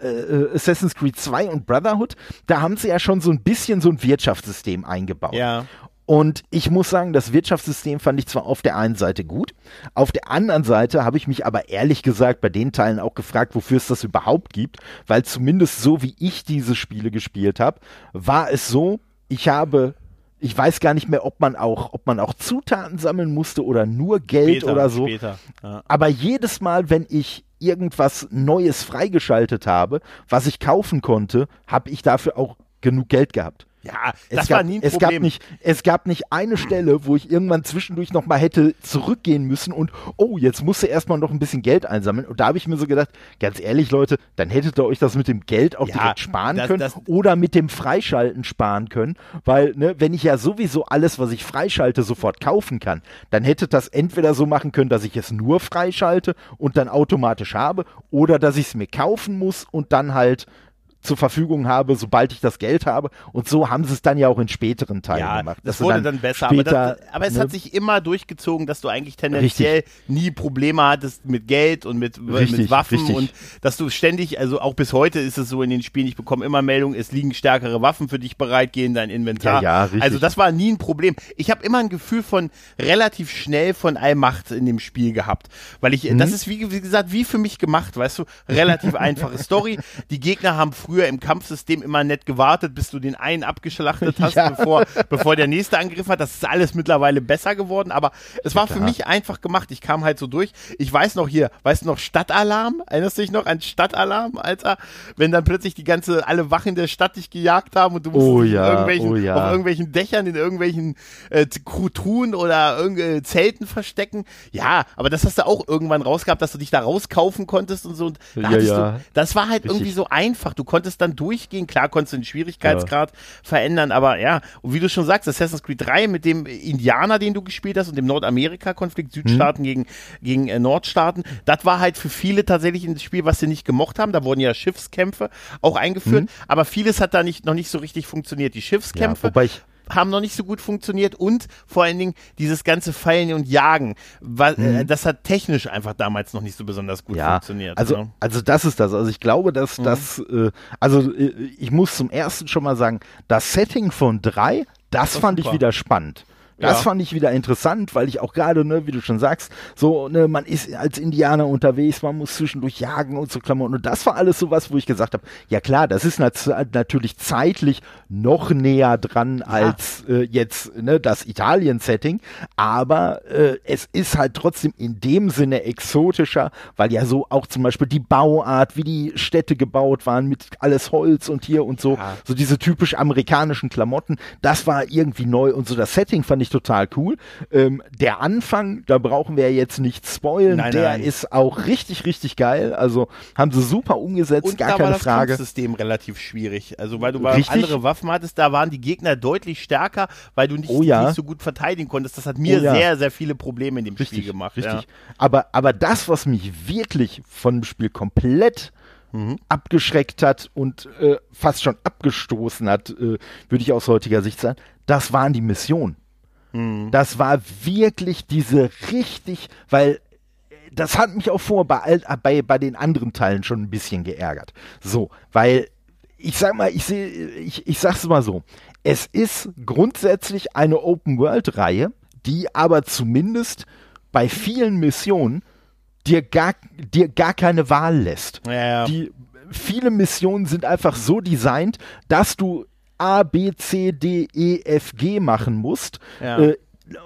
äh, äh Assassin's Creed 2 und Brotherhood, da haben sie ja schon so ein bisschen so ein Wirtschaftssystem eingebaut. Ja. Und ich muss sagen, das Wirtschaftssystem fand ich zwar auf der einen Seite gut, auf der anderen Seite habe ich mich aber ehrlich gesagt bei den Teilen auch gefragt, wofür es das überhaupt gibt, weil zumindest so wie ich diese Spiele gespielt habe, war es so, ich habe ich weiß gar nicht mehr, ob man auch, ob man auch Zutaten sammeln musste oder nur Geld später, oder so. Später, ja. Aber jedes Mal, wenn ich irgendwas Neues freigeschaltet habe, was ich kaufen konnte, habe ich dafür auch genug Geld gehabt. Ja, das es war nie ein es Problem. Gab nicht, es gab nicht eine Stelle, wo ich irgendwann zwischendurch nochmal hätte zurückgehen müssen und, oh, jetzt musst du erstmal noch ein bisschen Geld einsammeln. Und da habe ich mir so gedacht, ganz ehrlich, Leute, dann hättet ihr euch das mit dem Geld auch ja, direkt sparen das, können das, oder mit dem Freischalten sparen können. Weil, ne, wenn ich ja sowieso alles, was ich freischalte, sofort kaufen kann, dann hätte das entweder so machen können, dass ich es nur freischalte und dann automatisch habe, oder dass ich es mir kaufen muss und dann halt zur Verfügung habe, sobald ich das Geld habe. Und so haben sie es dann ja auch in späteren Teilen ja, gemacht. Das wurde dann, dann besser, später, aber, das, aber, es ne? hat sich immer durchgezogen, dass du eigentlich tendenziell richtig. nie Probleme hattest mit Geld und mit, richtig, mit Waffen richtig. und dass du ständig, also auch bis heute ist es so in den Spielen, ich bekomme immer Meldungen, es liegen stärkere Waffen für dich bereit, geh in dein Inventar. Ja, ja, also das war nie ein Problem. Ich habe immer ein Gefühl von relativ schnell von Allmacht in dem Spiel gehabt, weil ich, mhm. das ist wie, wie gesagt, wie für mich gemacht, weißt du, relativ einfache Story. Die Gegner haben früher im Kampfsystem immer nett gewartet, bis du den einen abgeschlachtet hast, ja. bevor, bevor der nächste Angriff hat. Das ist alles mittlerweile besser geworden, aber es war für mich einfach gemacht. Ich kam halt so durch. Ich weiß noch hier, weißt du noch Stadtalarm? Erinnerst du dich noch an Stadtalarm, Alter? Wenn dann plötzlich die ganze, alle Wachen der Stadt dich gejagt haben und du musst oh ja, irgendwelchen, oh ja. auf irgendwelchen Dächern, in irgendwelchen äh, Truhen oder irgendwelchen Zelten verstecken. Ja, aber das hast du auch irgendwann rausgehabt, dass du dich da rauskaufen konntest und so. Und da ja, ja. Du, das war halt Richtig. irgendwie so einfach. Du konntest dann durchgehen. Klar konntest du den Schwierigkeitsgrad ja. verändern, aber ja, und wie du schon sagst, Assassin's Creed 3 mit dem Indianer, den du gespielt hast und dem Nordamerika-Konflikt, Südstaaten mhm. gegen, gegen äh, Nordstaaten, das war halt für viele tatsächlich ein Spiel, was sie nicht gemocht haben. Da wurden ja Schiffskämpfe auch eingeführt, mhm. aber vieles hat da nicht, noch nicht so richtig funktioniert. Die Schiffskämpfe. Ja, wobei ich haben noch nicht so gut funktioniert und vor allen Dingen dieses ganze Feilen und Jagen, weil, äh, Mhm. das hat technisch einfach damals noch nicht so besonders gut ja, funktioniert. Also, ne? also das ist das. Also ich glaube, dass Mhm. das, äh, also äh, ich muss zum ersten schon mal sagen, das Setting von drei, das war fand ich super. wieder spannend. Das Ja. fand ich wieder interessant, weil ich auch gerade, ne, wie du schon sagst, so, ne, man ist als Indianer unterwegs, man muss zwischendurch jagen und so Klamotten. Und das war alles sowas, wo ich gesagt habe, ja klar, das ist nat natürlich zeitlich noch näher dran als äh, jetzt ne, das Italien-Setting, aber äh, es ist halt trotzdem in dem Sinne exotischer, weil ja so auch zum Beispiel die Bauart, wie die Städte gebaut waren, mit alles Holz und hier und so, Ja. so diese typisch amerikanischen Klamotten, das war irgendwie neu und so das Setting fand ich total cool. Ähm, der Anfang, da brauchen wir jetzt nicht spoilen, Nein, der nein. ist auch richtig, richtig geil. Also haben sie super umgesetzt, Und gar da keine war das Frage. Kampfsystem relativ schwierig. Also weil du andere Waffen hattest, da waren die Gegner deutlich stärker, weil du nicht, Oh ja. nicht so gut verteidigen konntest. Das hat mir Oh ja. sehr, sehr viele Probleme in dem Richtig, Spiel gemacht. richtig. Ja. Aber, aber das, was mich wirklich von dem Spiel komplett Mhm. abgeschreckt hat und äh, fast schon abgestoßen hat, äh, würde ich aus heutiger Sicht sagen, das waren die Missionen. Mhm. Das war wirklich diese richtig, weil das hat mich auch vor bei, bei, bei den anderen Teilen schon ein bisschen geärgert. So, weil ich sag mal, ich sehe, ich, ich sag's mal so. Es ist grundsätzlich eine Open-World-Reihe, die aber zumindest bei vielen Missionen dir gar, dir gar keine Wahl lässt. Ja, ja. Die viele Missionen sind einfach so designt, dass du A, B, C, D, E, F, G machen musst. Ja. Äh,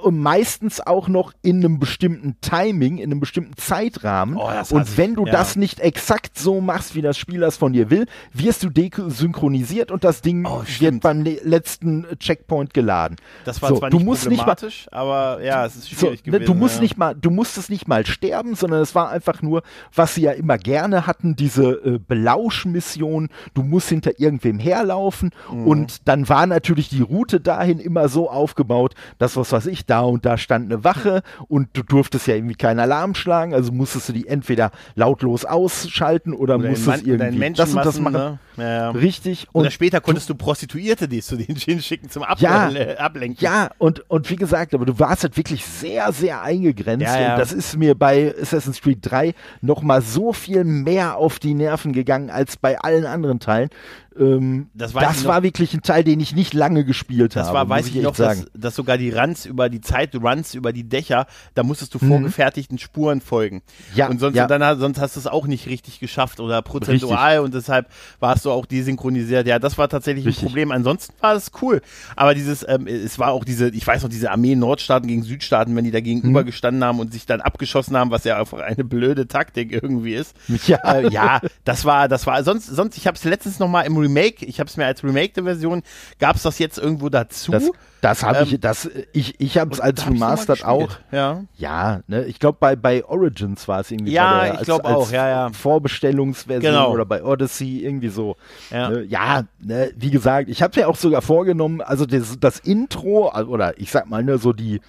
und meistens auch noch in einem bestimmten Timing, in einem bestimmten Zeitrahmen. Oh, und wenn du ja. das nicht exakt so machst, wie das Spiel das von dir will, wirst du desynchronisiert und das Ding Oh, wird beim le- letzten Checkpoint geladen. Das war so, zwar du nicht musst nicht mal, problematisch, aber ja, es ist so, schwierig ne, gewesen. du musst ja. nicht mal, du musstest nicht mal sterben, sondern es war einfach nur, was sie ja immer gerne hatten, diese äh, Belauschmission. Du musst hinter irgendwem herlaufen Mhm. und dann war natürlich die Route dahin immer so aufgebaut, dass was weiß ich, da und da stand eine Wache und du durftest ja irgendwie keinen Alarm schlagen, also musstest du die entweder lautlos ausschalten oder, Oder musstest irgendwie das und das machen. Ne? Ja, ja. Richtig. Oder Und später konntest du Prostituierte, die zu den hinschicken zum Ab Ja. äh, Ablenken. Ja, und, und wie gesagt, aber du warst halt wirklich sehr, sehr eingegrenzt. Und das ist mir bei Assassin's Creed 3 nochmal so viel mehr auf die Nerven gegangen als bei allen anderen Teilen. Ähm, Das das ich war wirklich ein Teil, den ich nicht lange gespielt Das habe. war, muss weiß ich echt noch, dass, dass sogar die Runs über die Zeit, Runs über die Dächer, da musstest du Mhm. vorgefertigten Spuren folgen. Ja, und sonst, ja. und dann, sonst hast du es auch nicht richtig geschafft oder prozentual und deshalb warst du auch desynchronisiert. Ja, das war tatsächlich Richtig. ein Problem. Ansonsten war es cool. Aber dieses, ähm, es war auch diese, ich weiß noch, diese Armee Nordstaaten gegen Südstaaten, wenn die da gegenüber Mhm. gestanden haben und sich dann abgeschossen haben, was ja einfach eine blöde Taktik irgendwie ist. Ja. Äh, ja, das war, das war, sonst, sonst, ich habe es letztens noch mal im Remake, ich habe es mir als Remake Version, gab es das jetzt irgendwo dazu? Das, das habe Ähm, ich, das, ich, ich habe es als Remastered auch. Ja. Ja, ne, ich glaube bei, bei Origins war es irgendwie. Ja, der, ich glaub als, auch, ja, ja. Vorbestellungsversion Genau. oder bei Odyssey irgendwie so. Ja. Ne, ja ne, wie gesagt, ich habe ja auch sogar vorgenommen, also das, das Intro also- oder ich sag mal ne, so die,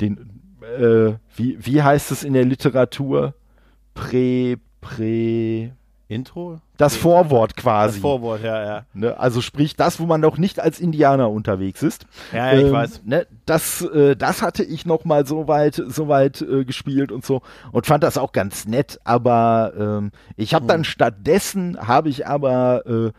den, äh, wie, wie heißt es in der Literatur? Prä, prä, Intro? das Nee, Vorwort Das quasi. Vorwort, ja, ja. Ne? Also sprich das, wo man noch nicht als Indianer unterwegs ist. Ja, ja, ich Ähm, weiß. Ne, das, äh, das hatte ich noch mal so weit, so weit äh, gespielt und so und fand das auch ganz nett. Aber ähm, ich habe Hm. dann stattdessen habe ich aber äh,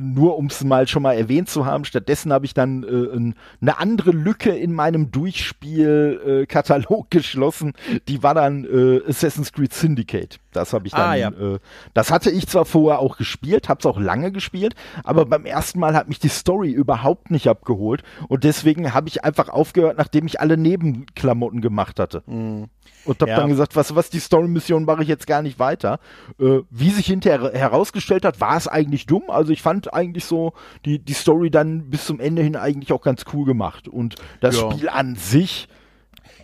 nur um es mal schon mal erwähnt zu haben, stattdessen habe ich dann äh, ein, eine andere Lücke in meinem Durchspielkatalog äh, Katalog geschlossen. Die war dann äh, Assassin's Creed Syndicate. Das habe ich dann, Ah, ja. äh, das hatte ich zwar vorher auch gespielt, habe es auch lange gespielt, aber beim ersten Mal hat mich die Story überhaupt nicht abgeholt und deswegen habe ich einfach aufgehört, nachdem ich alle Nebenklamotten gemacht hatte. Und habe Ja. dann gesagt, was, was die Story-Mission mache ich jetzt gar nicht weiter. Äh, wie sich hinterher herausgestellt hat, war es eigentlich dumm. Also ich fand eigentlich so die, die Story dann bis zum Ende hin eigentlich auch ganz cool gemacht. Und das Ja. Spiel an sich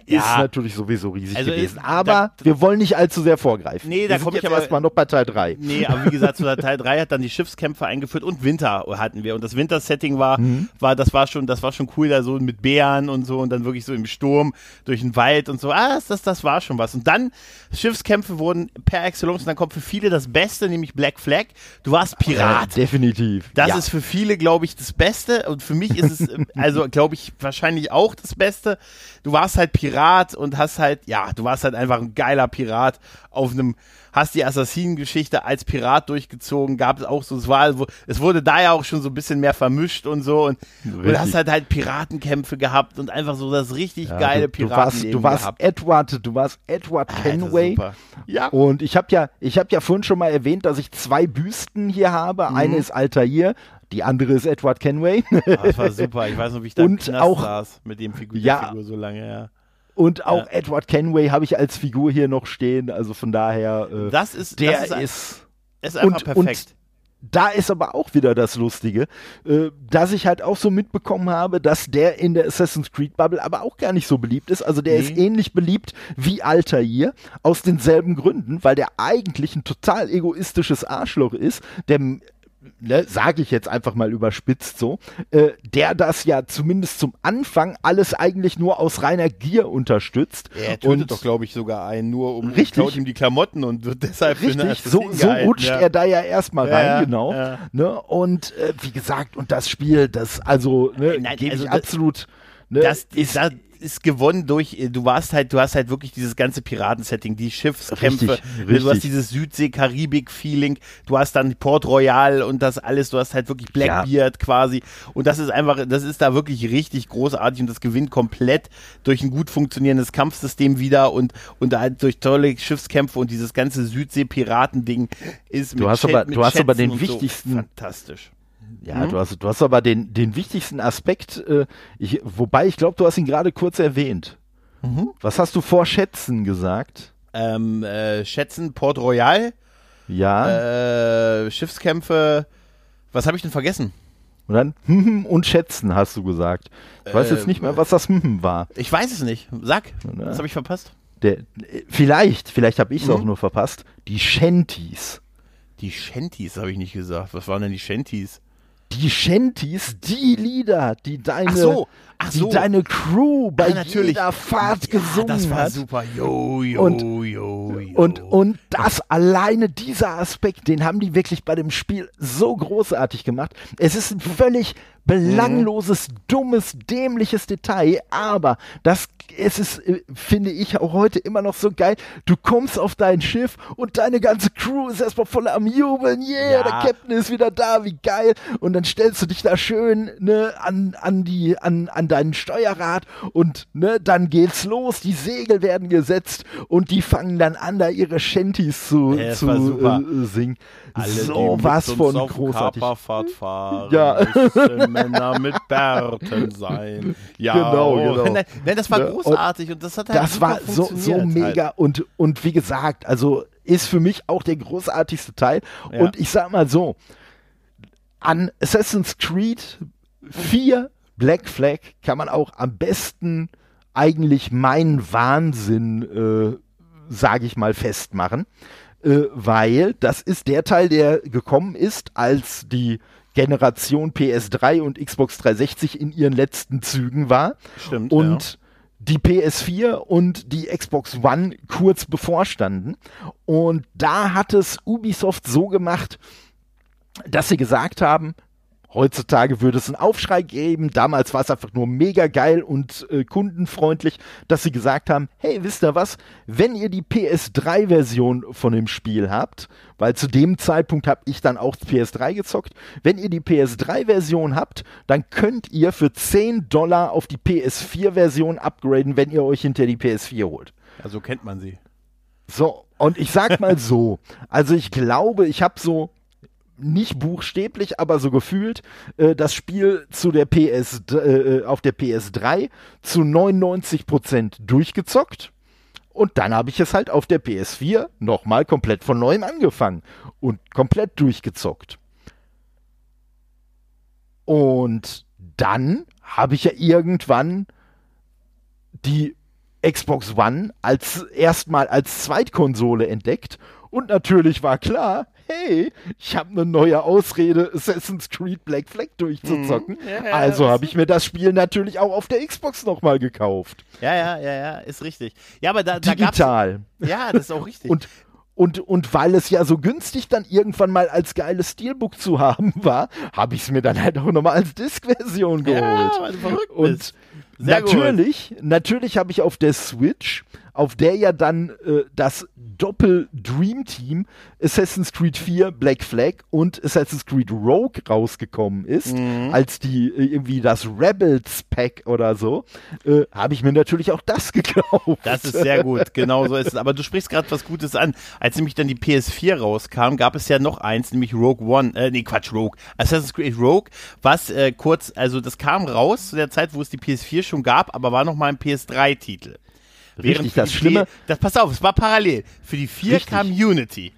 ist Ja. natürlich sowieso riesig Also gewesen. ist- Aber da- wir wollen nicht allzu sehr vorgreifen. Nee, da wir sind komm ich aber- erstmal noch bei Teil 3. Nee, aber wie gesagt, zu Teil 3 hat dann die Schiffskämpfe eingeführt und Winter hatten wir. Und das Winter-Setting war, Mhm. war, das war schon, das war schon cool, da so mit Bären und so und dann wirklich so im Sturm durch den Wald und so. Ah, das, das, war schon was. Und dann, Schiffskämpfe wurden per Excellence und dann kommt für viele das Beste, nämlich Black Flag. Du warst Pirat. definitiv. Das ja. ist für viele, glaube ich, das Beste. Und für mich ist es, äh, also glaube ich, wahrscheinlich auch das Beste. Du warst halt Pirat und hast halt, ja, du warst halt einfach ein geiler Pirat auf einem, hast die Assassinengeschichte als Pirat durchgezogen, gab es auch so, es war, es wurde da ja auch schon so ein bisschen mehr vermischt und so und, und Richtig. hast halt halt Piratenkämpfe gehabt und einfach so das richtig Ja, geile du, du warst, Piratenleben du warst gehabt. Edward, du warst Edward Alter, Kenway. super. Ja. Und ich habe ja, ich habe ja vorhin schon mal erwähnt, dass ich zwei Büsten hier habe. Mhm. Eine ist Altair, die andere ist Edward Kenway. Ah, Das war super. Ich weiß noch, wie ich da Und auch- saß mit dem Figur, Ja. Figur so lange, ja. Und auch Ja. Edward Kenway habe ich als Figur hier noch stehen. Also von daher, äh, Das ist, der das ist, ist ist einfach und- perfekt. Da ist aber auch wieder das Lustige, äh, dass ich halt auch so mitbekommen habe, dass der in der Assassin's Creed Bubble aber auch gar nicht so beliebt ist. Also der Nee. ist ähnlich beliebt wie Altair aus denselben Gründen, weil der eigentlich ein total egoistisches Arschloch ist, der Ne, sage ich jetzt einfach mal überspitzt so, äh, der das ja zumindest zum Anfang alles eigentlich nur aus reiner Gier unterstützt. Er tötet Und- doch, glaube ich, sogar einen, nur um Richtig. klaut ihm die Klamotten und wird deshalb Richtig, so, so rutscht ja. er da ja erstmal rein, ja, genau. Ne? Und äh, wie gesagt, und das Spiel, das also, ne, gebe also ich absolut. Ne, Das ist ist, das ist gewonnen durch, äh, du warst halt, du hast halt wirklich dieses ganze Piratensetting, die Schiffskämpfe, Richtig, ne, du richtig. hast dieses Südsee-Karibik-Feeling, du hast dann Port Royal und das alles, du hast halt wirklich Blackbeard quasi und das ist einfach, das ist da wirklich richtig großartig und das gewinnt komplett durch ein gut funktionierendes Kampfsystem wieder und, und halt durch tolle Schiffskämpfe und dieses ganze Südsee-Piraten-Ding ist Du hast Chat- aber- mit du hast aber den wichtigsten- So fantastisch. Ja, du hast, du hast aber den, den wichtigsten Aspekt, äh, ich, wobei ich glaube, du hast ihn gerade kurz erwähnt. Mhm. Was hast du vor Schätzen gesagt? Ähm, äh, schätzen Port Royal, Ja, äh, Schiffskämpfe. Was habe ich denn vergessen? und dann hm, hm und Schätzen hast du gesagt. Ich weiß jetzt nicht mehr, was das hm, hm war. Ich weiß es nicht. Sag, Na. was habe ich verpasst? Der, äh, vielleicht, vielleicht habe ich es Mhm. auch nur verpasst. Die Shanties. Die Shanties habe ich nicht gesagt. Was waren denn die Shanties? Die Shanties, die Lieder, die deine, Ach so, ach die so. deine Crew bei natürlich. jeder Fahrt gesungen das war hat. super. Jo, jo, Und- jo, jo. Und, und das alleine, dieser Aspekt, den haben die wirklich bei dem Spiel so großartig gemacht. Es ist ein völlig belangloses, dummes, dämliches Detail, aber das, es ist, äh, finde ich, auch heute immer noch so geil. Du kommst auf dein Schiff und deine ganze Crew ist erstmal voll am Jubeln. Yeah, Ja. der Captain ist wieder da, wie geil. Und dann stellst du dich da schön, ne, an, an die, an, an deinen Steuerrad und, ne, dann geht's los. Die Segel werden gesetzt und die fangen dann an, da ihre Shanties zu, Ja, zu äh, singen. Alle, so was von großartig. Kaperfahrt fahren, Ja. Männer mit Bärten sein. Ja, Genau, oh. genau. Nein, nein, das war Ne, und großartig und das hat halt Das war so, so funktioniert mega Halt. und, und wie gesagt, also ist für mich auch der großartigste Teil. Ja. Und ich sag mal so, an Assassin's Creed 4 Black Flag kann man auch am besten eigentlich meinen Wahnsinn, äh, sage ich mal, festmachen. Äh, weil das ist der Teil, der gekommen ist, als die Generation PS3 und Xbox 360 in ihren letzten Zügen war Stimmt. und die PS4 und die Xbox One kurz bevorstanden. Und da hat es Ubisoft so gemacht, dass sie gesagt haben, heutzutage würde es einen Aufschrei geben. Damals war es einfach nur mega geil und äh, kundenfreundlich, dass sie gesagt haben, hey, wisst ihr was, wenn ihr die PS3-Version von dem Spiel habt, weil zu dem Zeitpunkt habe ich dann auch PS3 gezockt, wenn ihr die PS3-Version habt, dann könnt ihr für 10 Dollar auf die PS4-Version upgraden, wenn ihr euch hinter die PS4 holt. ja. Also kennt man sie. So, und ich sag mal so, also ich glaube, ich habe so nicht buchstäblich, aber so gefühlt äh, das Spiel zu der PS äh, auf der PS3 zu 99% durchgezockt. Und dann habe ich es halt auf der PS4 nochmal komplett von neuem angefangen und komplett durchgezockt. Und dann habe ich ja irgendwann die Xbox One als erstmal als Zweitkonsole entdeckt und natürlich war klar, hey, ich habe eine neue Ausrede, Assassin's Creed Black Flag durchzuzocken. Mhm. Ja, ja, also habe ich mir das Spiel natürlich auch auf der Xbox nochmal gekauft. Ja, ja, ja, ja, ist richtig. Ja, aber da, da Digital. Ja, das ist auch richtig. und und, und weil es ja so günstig dann irgendwann mal als geiles Steelbook zu haben war, habe ich es mir dann halt auch nochmal als Disk-Version geholt. Ja, weil du verrückt bist. Und natürlich, gut. natürlich habe ich auf der Switch auf der ja dann äh, das Doppel-Dream Team Assassin's Creed 4 Black Flag und Assassin's Creed Rogue rausgekommen ist, mhm. als die äh, irgendwie das Rebels Pack oder so, äh, habe ich mir natürlich auch das gekauft. Das ist sehr gut, genau so ist es. Aber du sprichst gerade was Gutes an. Als nämlich dann die PS4 rauskam, gab es ja noch eins, nämlich Rogue One, äh, nee, Quatsch, Rogue, Assassin's Creed Rogue, was äh, kurz, also das kam raus zu der Zeit, wo es die PS4 schon gab, aber war noch mal ein PS3-Titel. Richtig, das Schlimme. das, pass auf, es war parallel. Für die 4 kam Unity.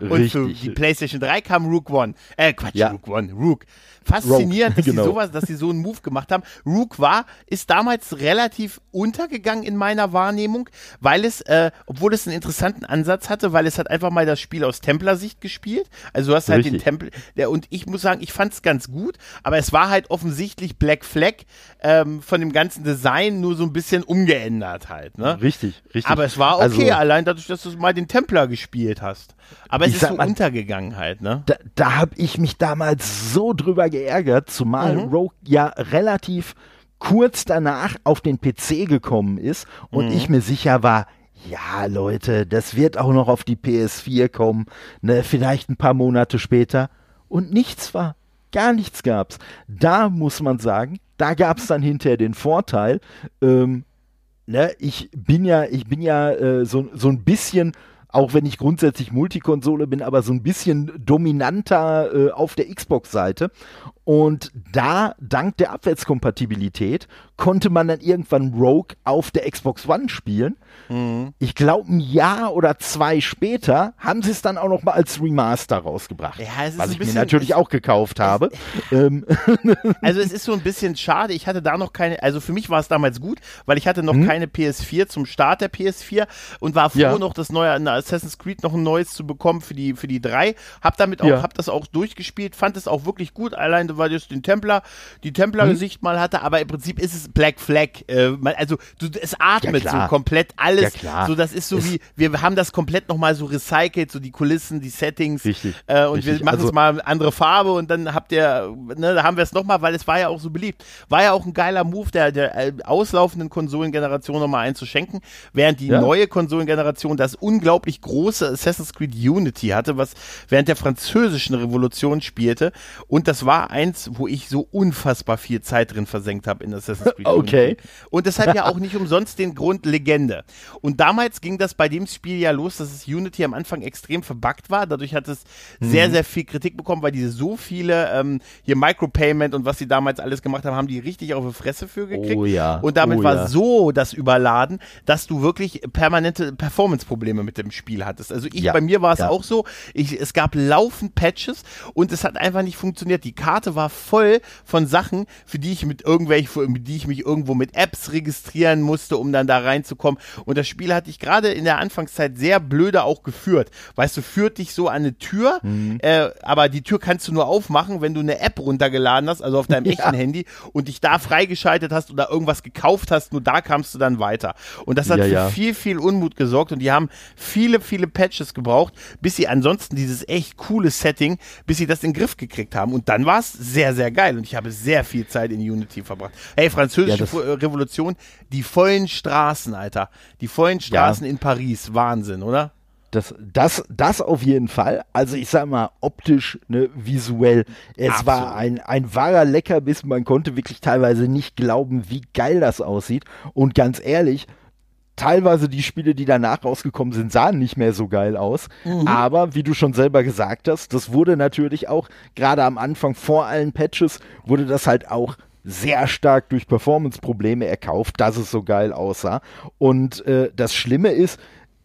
Und Richtig. für die PlayStation 3 kam Rook One. Äh, Quatsch, ja. Rook One, Rook faszinierend, dass genau. sie sowas, dass sie so einen Move gemacht haben. Rook war, ist damals relativ untergegangen in meiner Wahrnehmung, weil es, äh, obwohl es einen interessanten Ansatz hatte, weil es hat einfach mal das Spiel aus Templer-Sicht gespielt. Also du hast halt Richtig. den Tempel, der, und ich muss sagen, ich fand es ganz gut, aber es war halt offensichtlich Black Flag ähm, von dem ganzen Design nur so ein bisschen umgeändert halt. Ne? Richtig, richtig. Aber es war okay, also, allein dadurch, dass du mal den Templer gespielt hast. Aber es ist so mal, untergegangen halt, ne? Da, da habe ich mich damals so drüber geärgert, zumal mhm. Rogue ja relativ kurz danach auf den PC gekommen ist und mhm. ich mir sicher war, ja, Leute, das wird auch noch auf die PS4 kommen, ne, vielleicht ein paar Monate später. Und nichts war. Gar nichts gab's. Da muss man sagen, da gab's dann hinterher den Vorteil, ähm, ne, ich bin ja, ich bin ja äh, so, so ein bisschen auch wenn ich grundsätzlich Multikonsole bin, aber so ein bisschen dominanter äh, auf der Xbox-Seite. Und da, dank der Abwärtskompatibilität, konnte man dann irgendwann Rogue auf der Xbox One spielen. Mhm. Ich glaube, ein Jahr oder zwei später haben sie es dann auch noch mal als Remaster rausgebracht. Ja, was ich bisschen, mir natürlich auch gekauft habe. Ähm. also es ist so ein bisschen schade. Ich hatte da noch keine, also für mich war es damals gut, weil ich hatte noch mhm. keine PS4 zum Start der PS4 und war froh, ja. noch das neue Assassin's Creed noch ein neues zu bekommen für die, für die drei. Hab damit auch, ja. hab das auch durchgespielt, fand es auch wirklich gut, allein weil es den Templer, die Templer-Gesicht mhm. mal hatte, aber im Prinzip ist es Black Flag. Äh, also du, es atmet ja, so komplett alles. Ja, so das ist so es wie, wir haben das komplett nochmal so recycelt, so die Kulissen, die Settings. Richtig. Äh, und richtig. wir machen also, es mal andere Farbe und dann habt ihr, ne, da haben wir es nochmal, weil es war ja auch so beliebt. War ja auch ein geiler Move, der, der äh, auslaufenden Konsolengeneration nochmal einzuschenken, während die ja. neue Konsolengeneration das unglaublich große Assassin's Creed Unity hatte, was während der französischen Revolution spielte. Und das war ein eins, wo ich so unfassbar viel Zeit drin versenkt habe in Assassin's Creed. Okay. Und deshalb ja auch nicht umsonst den Grund Legende. Und damals ging das bei dem Spiel ja los, dass es Unity am Anfang extrem verbuggt war. Dadurch hat es mhm. sehr, sehr viel Kritik bekommen, weil diese so viele ähm, hier Micropayment und was sie damals alles gemacht haben, haben die richtig auf die Fresse für gekriegt. Oh ja. Und damit oh war ja. so das Überladen, dass du wirklich permanente Performance-Probleme mit dem Spiel hattest. Also ich, ja. bei mir war es auch so. Ich, es gab laufend Patches und es hat einfach nicht funktioniert. Die Karte war voll von Sachen, für die ich mit irgendwelchen, für die ich mich irgendwo mit Apps registrieren musste, um dann da reinzukommen. Und das Spiel hatte ich gerade in der Anfangszeit sehr blöde auch geführt. Weißt du, führt dich so an eine Tür, mhm. äh, aber die Tür kannst du nur aufmachen, wenn du eine App runtergeladen hast, also auf deinem ja. echten Handy und dich da freigeschaltet hast oder irgendwas gekauft hast, nur da kamst du dann weiter. Und das hat ja, für ja. viel, viel Unmut gesorgt und die haben viele, viele Patches gebraucht, bis sie ansonsten dieses echt coole Setting, bis sie das in den Griff gekriegt haben. Und dann war es sehr, sehr geil und ich habe sehr viel Zeit in Unity verbracht. Hey, französische ja, Revolution, die vollen Straßen, Alter. Die vollen Straßen ja. in Paris. Wahnsinn, oder? Das, das, das auf jeden Fall. Also ich sag mal, optisch, ne, visuell. Es Absolut. war ein, ein wahrer Leckerbiss. Man konnte wirklich teilweise nicht glauben, wie geil das aussieht. Und ganz ehrlich, teilweise die Spiele, die danach rausgekommen sind, sahen nicht mehr so geil aus. Mhm. Aber wie du schon selber gesagt hast, das wurde natürlich auch, gerade am Anfang vor allen Patches, wurde das halt auch sehr stark durch Performance-Probleme erkauft, dass es so geil aussah. Und äh, das Schlimme ist,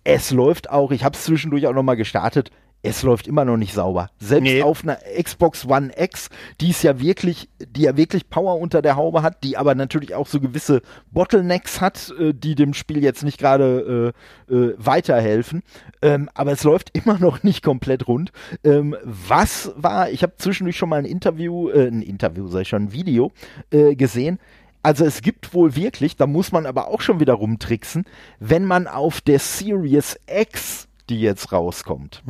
es läuft auch, ich habe es zwischendurch auch nochmal gestartet, es läuft immer noch nicht sauber. Selbst nee. auf einer Xbox One X, die ist ja wirklich, die ja wirklich Power unter der Haube hat, die aber natürlich auch so gewisse Bottlenecks hat, äh, die dem Spiel jetzt nicht gerade äh, äh, weiterhelfen. Ähm, aber es läuft immer noch nicht komplett rund. Ähm, was war, ich habe zwischendurch schon mal ein Interview, äh, ein Interview, ich schon, ein Video äh, gesehen. Also es gibt wohl wirklich, da muss man aber auch schon wieder rumtricksen, wenn man auf der Series X die jetzt rauskommt,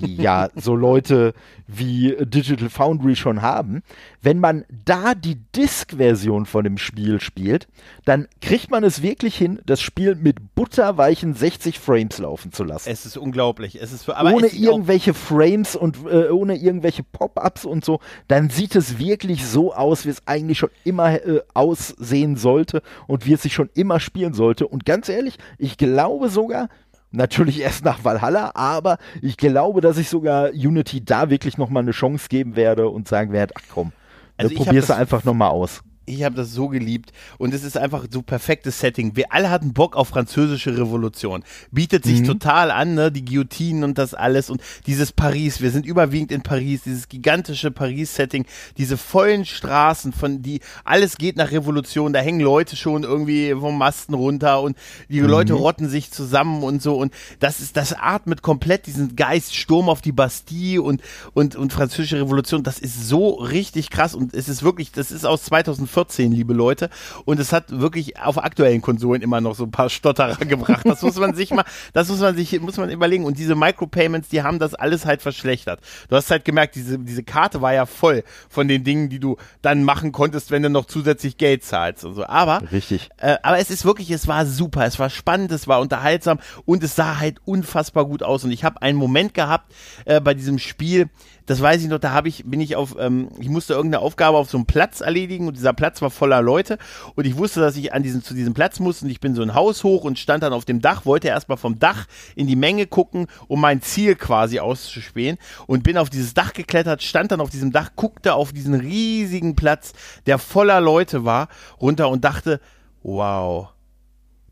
die ja so Leute wie Digital Foundry schon haben, wenn man da die Disk-Version von dem Spiel spielt, dann kriegt man es wirklich hin, das Spiel mit butterweichen 60 Frames laufen zu lassen. Es ist unglaublich. Es ist für, ohne irgendwelche Frames und äh, ohne irgendwelche Pop-ups und so, dann sieht es wirklich so aus, wie es eigentlich schon immer äh, aussehen sollte und wie es sich schon immer spielen sollte. Und ganz ehrlich, ich glaube sogar, Natürlich erst nach Valhalla, aber ich glaube, dass ich sogar Unity da wirklich nochmal eine Chance geben werde und sagen werde, ach komm, also probier's einfach nochmal aus ich habe das so geliebt und es ist einfach so perfektes Setting. Wir alle hatten Bock auf französische Revolution. Bietet sich mhm. total an, ne? die Guillotinen und das alles und dieses Paris. Wir sind überwiegend in Paris, dieses gigantische Paris-Setting, diese vollen Straßen, von die alles geht nach Revolution. Da hängen Leute schon irgendwie vom Masten runter und die mhm. Leute rotten sich zusammen und so und das ist das atmet komplett diesen Geist Sturm auf die Bastille und und und französische Revolution. Das ist so richtig krass und es ist wirklich, das ist aus 2005 14, liebe Leute. Und es hat wirklich auf aktuellen Konsolen immer noch so ein paar Stotterer gebracht. Das muss man sich mal, das muss man sich, muss man überlegen. Und diese Micropayments, die haben das alles halt verschlechtert. Du hast halt gemerkt, diese, diese Karte war ja voll von den Dingen, die du dann machen konntest, wenn du noch zusätzlich Geld zahlst und so. Aber, Richtig. Äh, aber es ist wirklich, es war super, es war spannend, es war unterhaltsam und es sah halt unfassbar gut aus. Und ich habe einen Moment gehabt äh, bei diesem Spiel, das weiß ich noch, da habe ich, bin ich auf, ähm, ich musste irgendeine Aufgabe auf so einem Platz erledigen und dieser Platz war voller Leute und ich wusste, dass ich an diesen, zu diesem Platz musste und ich bin so ein Haus hoch und stand dann auf dem Dach, wollte erstmal vom Dach in die Menge gucken, um mein Ziel quasi auszuspähen und bin auf dieses Dach geklettert, stand dann auf diesem Dach, guckte auf diesen riesigen Platz, der voller Leute war, runter und dachte, wow,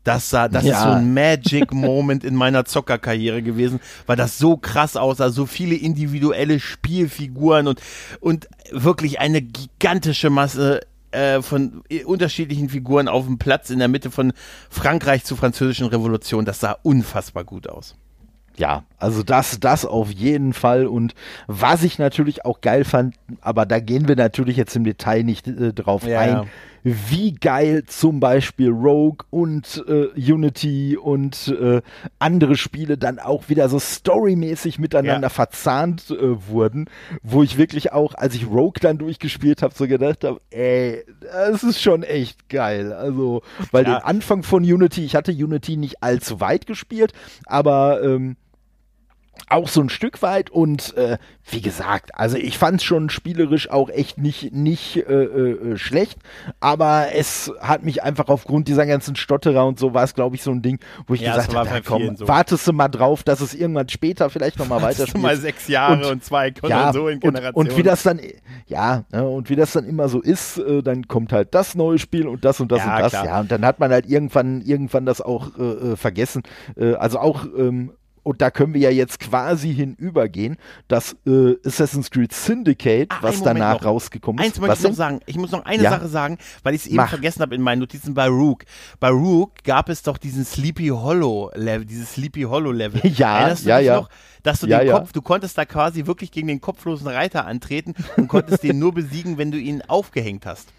das, sah, das ja. ist so ein Magic Moment in meiner Zockerkarriere gewesen, weil das so krass aussah, so viele individuelle Spielfiguren und, und wirklich eine gigantische Masse äh, von unterschiedlichen Figuren auf dem Platz in der Mitte von Frankreich zur französischen Revolution. Das sah unfassbar gut aus. Ja, also das, das auf jeden Fall. Und was ich natürlich auch geil fand, aber da gehen wir natürlich jetzt im Detail nicht äh, drauf ja, ein. Ja wie geil zum Beispiel Rogue und äh, Unity und äh, andere Spiele dann auch wieder so storymäßig miteinander ja. verzahnt äh, wurden, wo ich wirklich auch, als ich Rogue dann durchgespielt habe, so gedacht habe, ey, das ist schon echt geil. Also, weil ja. den Anfang von Unity, ich hatte Unity nicht allzu weit gespielt, aber ähm, auch so ein Stück weit und äh, wie gesagt, also ich fand es schon spielerisch auch echt nicht, nicht äh, äh, schlecht, aber es hat mich einfach aufgrund dieser ganzen Stotterer und so war es, glaube ich, so ein Ding, wo ich ja, gesagt habe, komm, so. wartest du mal drauf, dass es irgendwann später vielleicht nochmal weiterspielt. mal sechs Jahre und, und zwei Konsolengenerationen. Und, und wie das dann, ja, ne, und wie das dann immer so ist, äh, dann kommt halt das neue Spiel und das und das ja, und das, klar. ja, und dann hat man halt irgendwann, irgendwann das auch äh, äh vergessen. Äh, also auch ähm, und da können wir ja jetzt quasi hinübergehen, dass äh, Assassin's Creed Syndicate, Ach, was danach noch. rausgekommen ist. Eins möchte ich noch sagen. Ich muss noch eine ja? Sache sagen, weil ich es eben Mach. vergessen habe in meinen Notizen bei Rook. Bei Rook gab es doch diesen Sleepy Hollow Level, dieses Sleepy Hollow Level. ja, Erinnerst ja, ja. Noch, dass du ja, den Kopf, ja. du konntest da quasi wirklich gegen den kopflosen Reiter antreten und konntest den nur besiegen, wenn du ihn aufgehängt hast.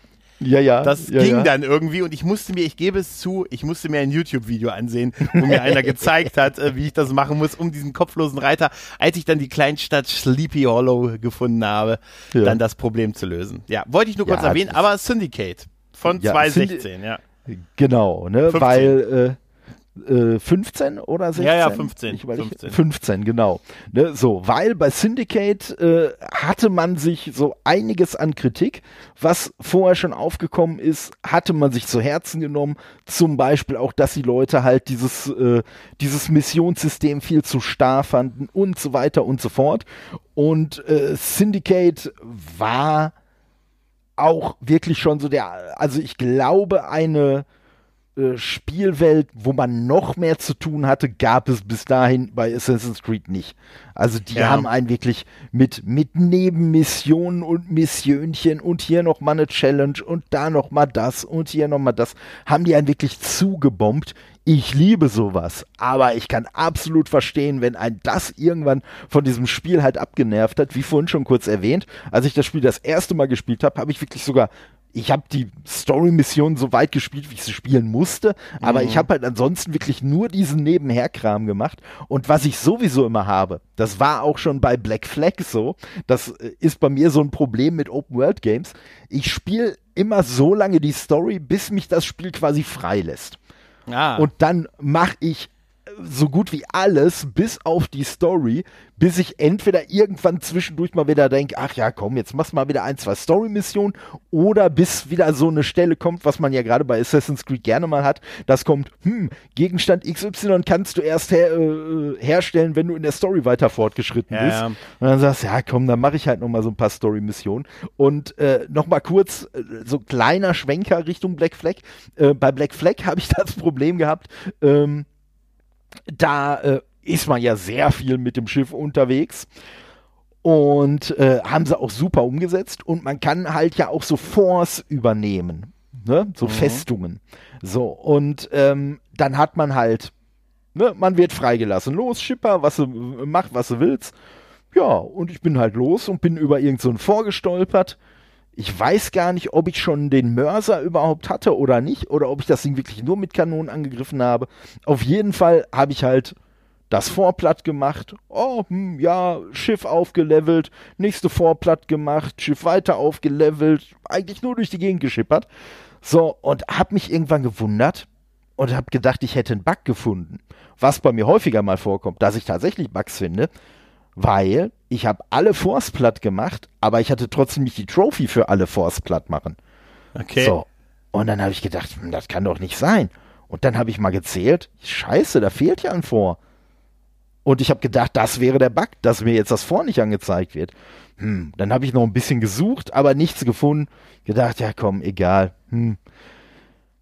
Ja, ja. Das ja, ging ja. dann irgendwie und ich musste mir, ich gebe es zu, ich musste mir ein YouTube-Video ansehen, wo mir einer gezeigt hat, äh, wie ich das machen muss, um diesen kopflosen Reiter, als ich dann die Kleinstadt Sleepy Hollow gefunden habe, ja. dann das Problem zu lösen. Ja, wollte ich nur kurz erwähnen, aber Syndicate von 2016, Syndi ja. Genau, ne, 15. weil äh, 15 äh, oder 16? Ja, ja, 15. Ich 15. 15, genau. Ne, so, weil bei Syndicate äh, hatte man sich so einiges an Kritik, was vorher schon aufgekommen ist, hatte man sich zu Herzen genommen. Zum Beispiel auch, dass die Leute halt dieses, äh, dieses Missionssystem viel zu starr fanden und so weiter und so fort. Und äh, Syndicate war auch wirklich schon so der, also ich glaube, eine äh, Spielwelt, wo man noch mehr zu tun hatte, gab es bis dahin bei Assassin's Creed nicht. Also die ja. haben einen wirklich mit, mit Nebenmissionen und Missionchen und hier noch mal eine Challenge und da noch mal das und hier noch mal das, haben die einen wirklich zugebombt. Ich liebe sowas, aber ich kann absolut verstehen, wenn ein das irgendwann von diesem Spiel halt abgenervt hat, wie vorhin schon kurz erwähnt. Als ich das Spiel das erste Mal gespielt habe, habe ich wirklich sogar ich habe die Story-Mission so weit gespielt, wie ich sie spielen musste, aber mhm. ich habe halt ansonsten wirklich nur diesen Nebenherkram gemacht. Und was ich sowieso immer habe, das war auch schon bei Black Flag so, das äh, ist bei mir so ein Problem mit Open-World-Games. Ich spiele immer so lange die Story, bis mich das Spiel quasi freilässt. Ah. Und dann mache ich so gut wie alles, bis auf die Story, bis ich entweder irgendwann zwischendurch mal wieder denke, ach ja, komm, jetzt machst du mal wieder ein, zwei Story-Missionen, oder bis wieder so eine Stelle kommt, was man ja gerade bei Assassin's Creed gerne mal hat, das kommt, hm, Gegenstand XY kannst du erst her, äh, herstellen, wenn du in der Story weiter fortgeschritten ja, bist. Ja. Und dann sagst du, ja, komm, dann mache ich halt noch mal so ein paar Story-Missionen. Und äh, noch mal kurz, äh, so kleiner Schwenker Richtung Black Flag. Äh, bei Black Flag habe ich das Problem gehabt, ähm, da äh, ist man ja sehr viel mit dem Schiff unterwegs. Und äh, haben sie auch super umgesetzt. Und man kann halt ja auch so Forts übernehmen. Ne? So mhm. Festungen. So, und ähm, dann hat man halt, ne, man wird freigelassen. Los, Schipper, was du mach, was du willst. Ja, und ich bin halt los und bin über irgendeinen so vorgestolpert ich weiß gar nicht, ob ich schon den Mörser überhaupt hatte oder nicht, oder ob ich das Ding wirklich nur mit Kanonen angegriffen habe. Auf jeden Fall habe ich halt das Vorplatt gemacht. Oh, hm, ja, Schiff aufgelevelt, nächste Vorplatt gemacht, Schiff weiter aufgelevelt, eigentlich nur durch die Gegend geschippert. So, und habe mich irgendwann gewundert und habe gedacht, ich hätte einen Bug gefunden. Was bei mir häufiger mal vorkommt, dass ich tatsächlich Bugs finde, weil ich habe alle Force platt gemacht, aber ich hatte trotzdem nicht die Trophy für alle Force platt machen. Okay. So. Und dann habe ich gedacht, hm, das kann doch nicht sein. Und dann habe ich mal gezählt, scheiße, da fehlt ja ein Vor. Und ich habe gedacht, das wäre der Bug, dass mir jetzt das Vor nicht angezeigt wird. Hm, dann habe ich noch ein bisschen gesucht, aber nichts gefunden. Gedacht, ja komm, egal. Hm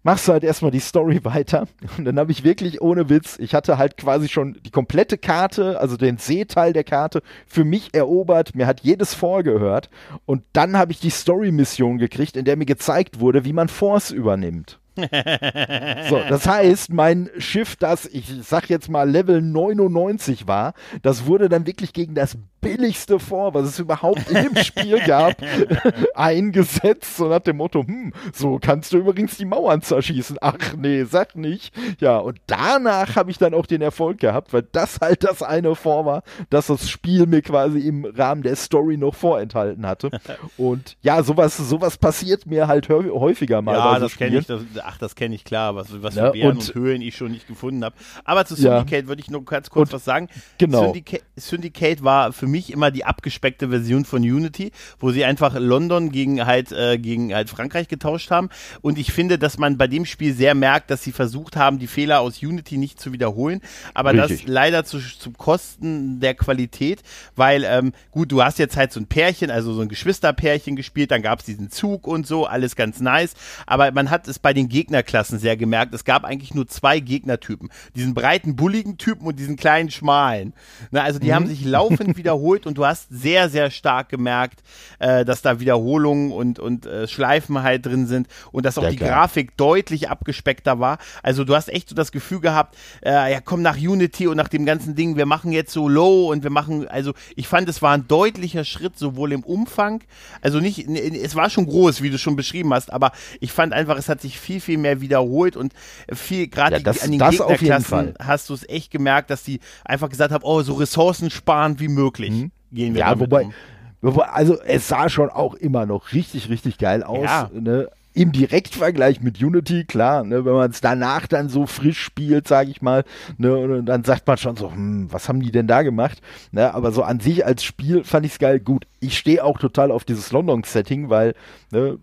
machst du halt erstmal die Story weiter. Und dann habe ich wirklich ohne Witz, ich hatte halt quasi schon die komplette Karte, also den Seeteil der Karte, für mich erobert. Mir hat jedes vorgehört. Und dann habe ich die Story-Mission gekriegt, in der mir gezeigt wurde, wie man Force übernimmt. So, das heißt, mein Schiff, das ich sag jetzt mal Level 99 war, das wurde dann wirklich gegen das billigste vor, was es überhaupt im Spiel gab, eingesetzt, so nach dem Motto, hm, so kannst du übrigens die Mauern zerschießen. Ach nee, sag nicht. Ja, und danach habe ich dann auch den Erfolg gehabt, weil das halt das eine vor war, dass das Spiel mir quasi im Rahmen der Story noch vorenthalten hatte. Und ja, sowas, sowas passiert mir halt häufiger mal. Ja, das kenne ich, das, ach, das kenne ich klar, was, was für Bären und, und, Höhlen ich schon nicht gefunden habe. Aber zu Syndicate ja. würde ich nur ganz kurz und, was sagen. Genau. Syndicate, Syndicate war für mich immer die abgespeckte Version von Unity, wo sie einfach London gegen halt, äh, gegen halt Frankreich getauscht haben. Und ich finde, dass man bei dem Spiel sehr merkt, dass sie versucht haben, die Fehler aus Unity nicht zu wiederholen. Aber Richtig. das leider zu, zum Kosten der Qualität, weil, ähm, gut, du hast jetzt halt so ein Pärchen, also so ein Geschwisterpärchen gespielt, dann gab es diesen Zug und so, alles ganz nice. Aber man hat es bei den Gegnerklassen sehr gemerkt. Es gab eigentlich nur zwei Gegnertypen. Diesen breiten, bulligen Typen und diesen kleinen, schmalen. Na, also die mhm. haben sich laufend wiederholt und du hast sehr, sehr stark gemerkt, äh, dass da Wiederholungen und, und äh, Schleifen halt drin sind und dass auch ja, die klar. Grafik deutlich abgespeckter war. Also du hast echt so das Gefühl gehabt, äh, ja komm nach Unity und nach dem ganzen Ding, wir machen jetzt so Low und wir machen, also ich fand, es war ein deutlicher Schritt, sowohl im Umfang, also nicht, es war schon groß, wie du schon beschrieben hast, aber ich fand einfach, es hat sich viel, viel mehr wiederholt und viel, gerade ja, an den Gegnerklassen hast du es echt gemerkt, dass die einfach gesagt haben, oh, so ressourcensparend wie möglich. Mhm gehen wir Ja, wobei, um. wobei, also es sah schon auch immer noch richtig, richtig geil aus. Ja. Ne? Im Direktvergleich mit Unity, klar, ne, wenn man es danach dann so frisch spielt, sage ich mal, ne, und dann sagt man schon so, hm, was haben die denn da gemacht? Ne, aber so an sich als Spiel fand ich es geil. Gut, ich stehe auch total auf dieses London-Setting, weil ne,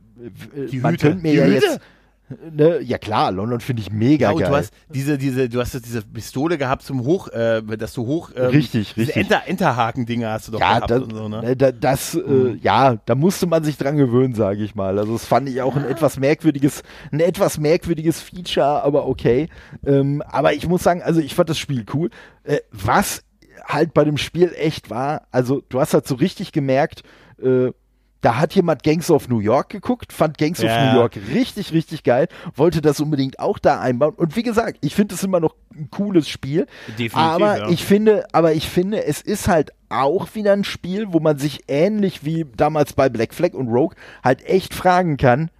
die man Hüte. könnte mir die ja Hüte. jetzt Ne, ja klar, London finde ich mega ja, und geil. Du hast diese, diese, du hast diese Pistole gehabt zum Hoch, äh, dass du hoch, ähm, richtig, richtig. Enter, Enterhaken-Dinger hast du doch ja, gehabt das, und so, ne? ne das, das äh, mhm. äh, ja, da musste man sich dran gewöhnen, sage ich mal. Also das fand ich auch ein etwas merkwürdiges, ein etwas merkwürdiges Feature, aber okay. Ähm, aber ich muss sagen, also ich fand das Spiel cool. Äh, was halt bei dem Spiel echt war, also du hast halt so richtig gemerkt, äh, da hat jemand Gangs of New York geguckt, fand Gangs ja. of New York richtig, richtig geil, wollte das unbedingt auch da einbauen. Und wie gesagt, ich finde es immer noch ein cooles Spiel. Definitiv, aber ja. ich finde, aber ich finde, es ist halt auch wieder ein Spiel, wo man sich ähnlich wie damals bei Black Flag und Rogue halt echt fragen kann,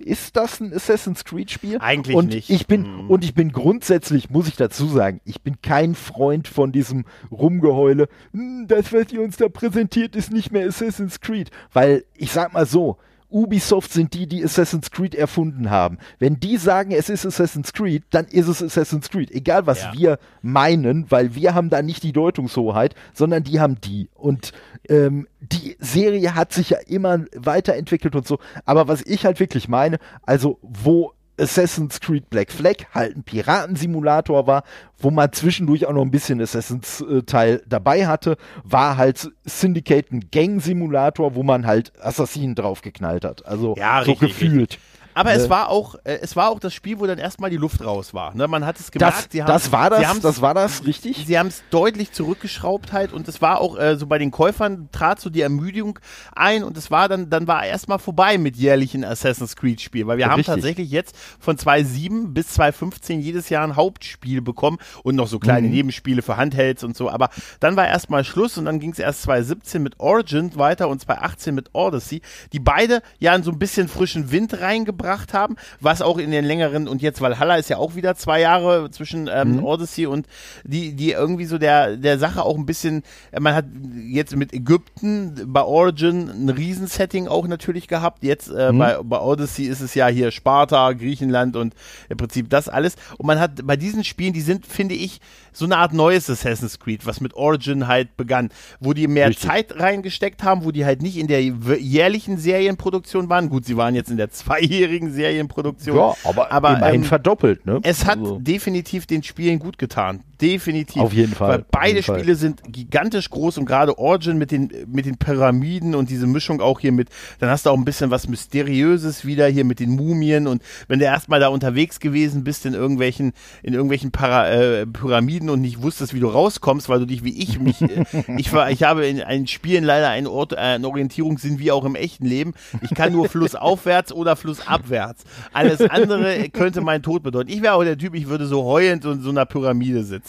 ist das ein Assassin's Creed Spiel? Eigentlich und nicht. Ich bin, hm. Und ich bin grundsätzlich, muss ich dazu sagen, ich bin kein Freund von diesem Rumgeheule, hm, das, was ihr uns da präsentiert, ist nicht mehr Assassin's Creed. Weil, ich sag mal so, Ubisoft sind die, die Assassin's Creed erfunden haben. Wenn die sagen, es ist Assassin's Creed, dann ist es Assassin's Creed. Egal, was ja. wir meinen, weil wir haben da nicht die Deutungshoheit, sondern die haben die. Und ähm, die Serie hat sich ja immer weiterentwickelt und so. Aber was ich halt wirklich meine, also wo Assassin's Creed Black Flag halt ein Piratensimulator war, wo man zwischendurch auch noch ein bisschen Assassin's äh, Teil dabei hatte, war halt Syndicate ein Gang-Simulator, wo man halt Assassinen draufgeknallt hat. Also ja, so richtig, gefühlt. Richtig. Aber ne? es war auch, äh, es war auch das Spiel, wo dann erstmal die Luft raus war. Ne? Man hat es gemerkt. Das, sie das war das, das war das, richtig? Sie haben es deutlich zurückgeschraubt halt und es war auch äh, so bei den Käufern trat so die Ermüdung ein und es war dann, dann war erstmal vorbei mit jährlichen Assassin's Creed Spiel, weil wir ja, haben richtig. tatsächlich jetzt von 2007 bis 2015 jedes Jahr ein Hauptspiel bekommen und noch so kleine mhm. Nebenspiele für Handhelds und so. Aber dann war erstmal Schluss und dann ging es erst 2017 mit Origin weiter und 2018 mit Odyssey, die beide ja in so ein bisschen frischen Wind reingebracht gebracht haben, was auch in den längeren und jetzt Valhalla ist ja auch wieder zwei Jahre zwischen ähm, mhm. Odyssey und die, die irgendwie so der, der Sache auch ein bisschen, man hat jetzt mit Ägypten bei Origin ein Riesensetting auch natürlich gehabt. Jetzt äh, mhm. bei, bei Odyssey ist es ja hier Sparta, Griechenland und im Prinzip das alles. Und man hat bei diesen Spielen, die sind, finde ich, so eine Art neues Assassin's Creed, was mit Origin halt begann, wo die mehr Richtig. Zeit reingesteckt haben, wo die halt nicht in der jährlichen Serienproduktion waren. Gut, sie waren jetzt in der zweijährigen Serienproduktion. Ja, aber, aber immerhin ähm, verdoppelt, ne? Es hat also. definitiv den Spielen gut getan. Definitiv. Auf jeden Fall. Weil beide Spiele Fall. sind gigantisch groß und gerade Origin mit den, mit den Pyramiden und diese Mischung auch hier mit, dann hast du auch ein bisschen was Mysteriöses wieder hier mit den Mumien und wenn du erstmal da unterwegs gewesen bist in irgendwelchen, in irgendwelchen Para, äh, Pyramiden und nicht wusstest, wie du rauskommst, weil du dich wie ich mich, äh, ich war, ich habe in, in Spielen leider einen Ort, äh, einen Orientierungssinn wie auch im echten Leben. Ich kann nur flussaufwärts oder flussabwärts. Alles andere könnte mein Tod bedeuten. Ich wäre auch der Typ, ich würde so heulend in so einer Pyramide sitzen.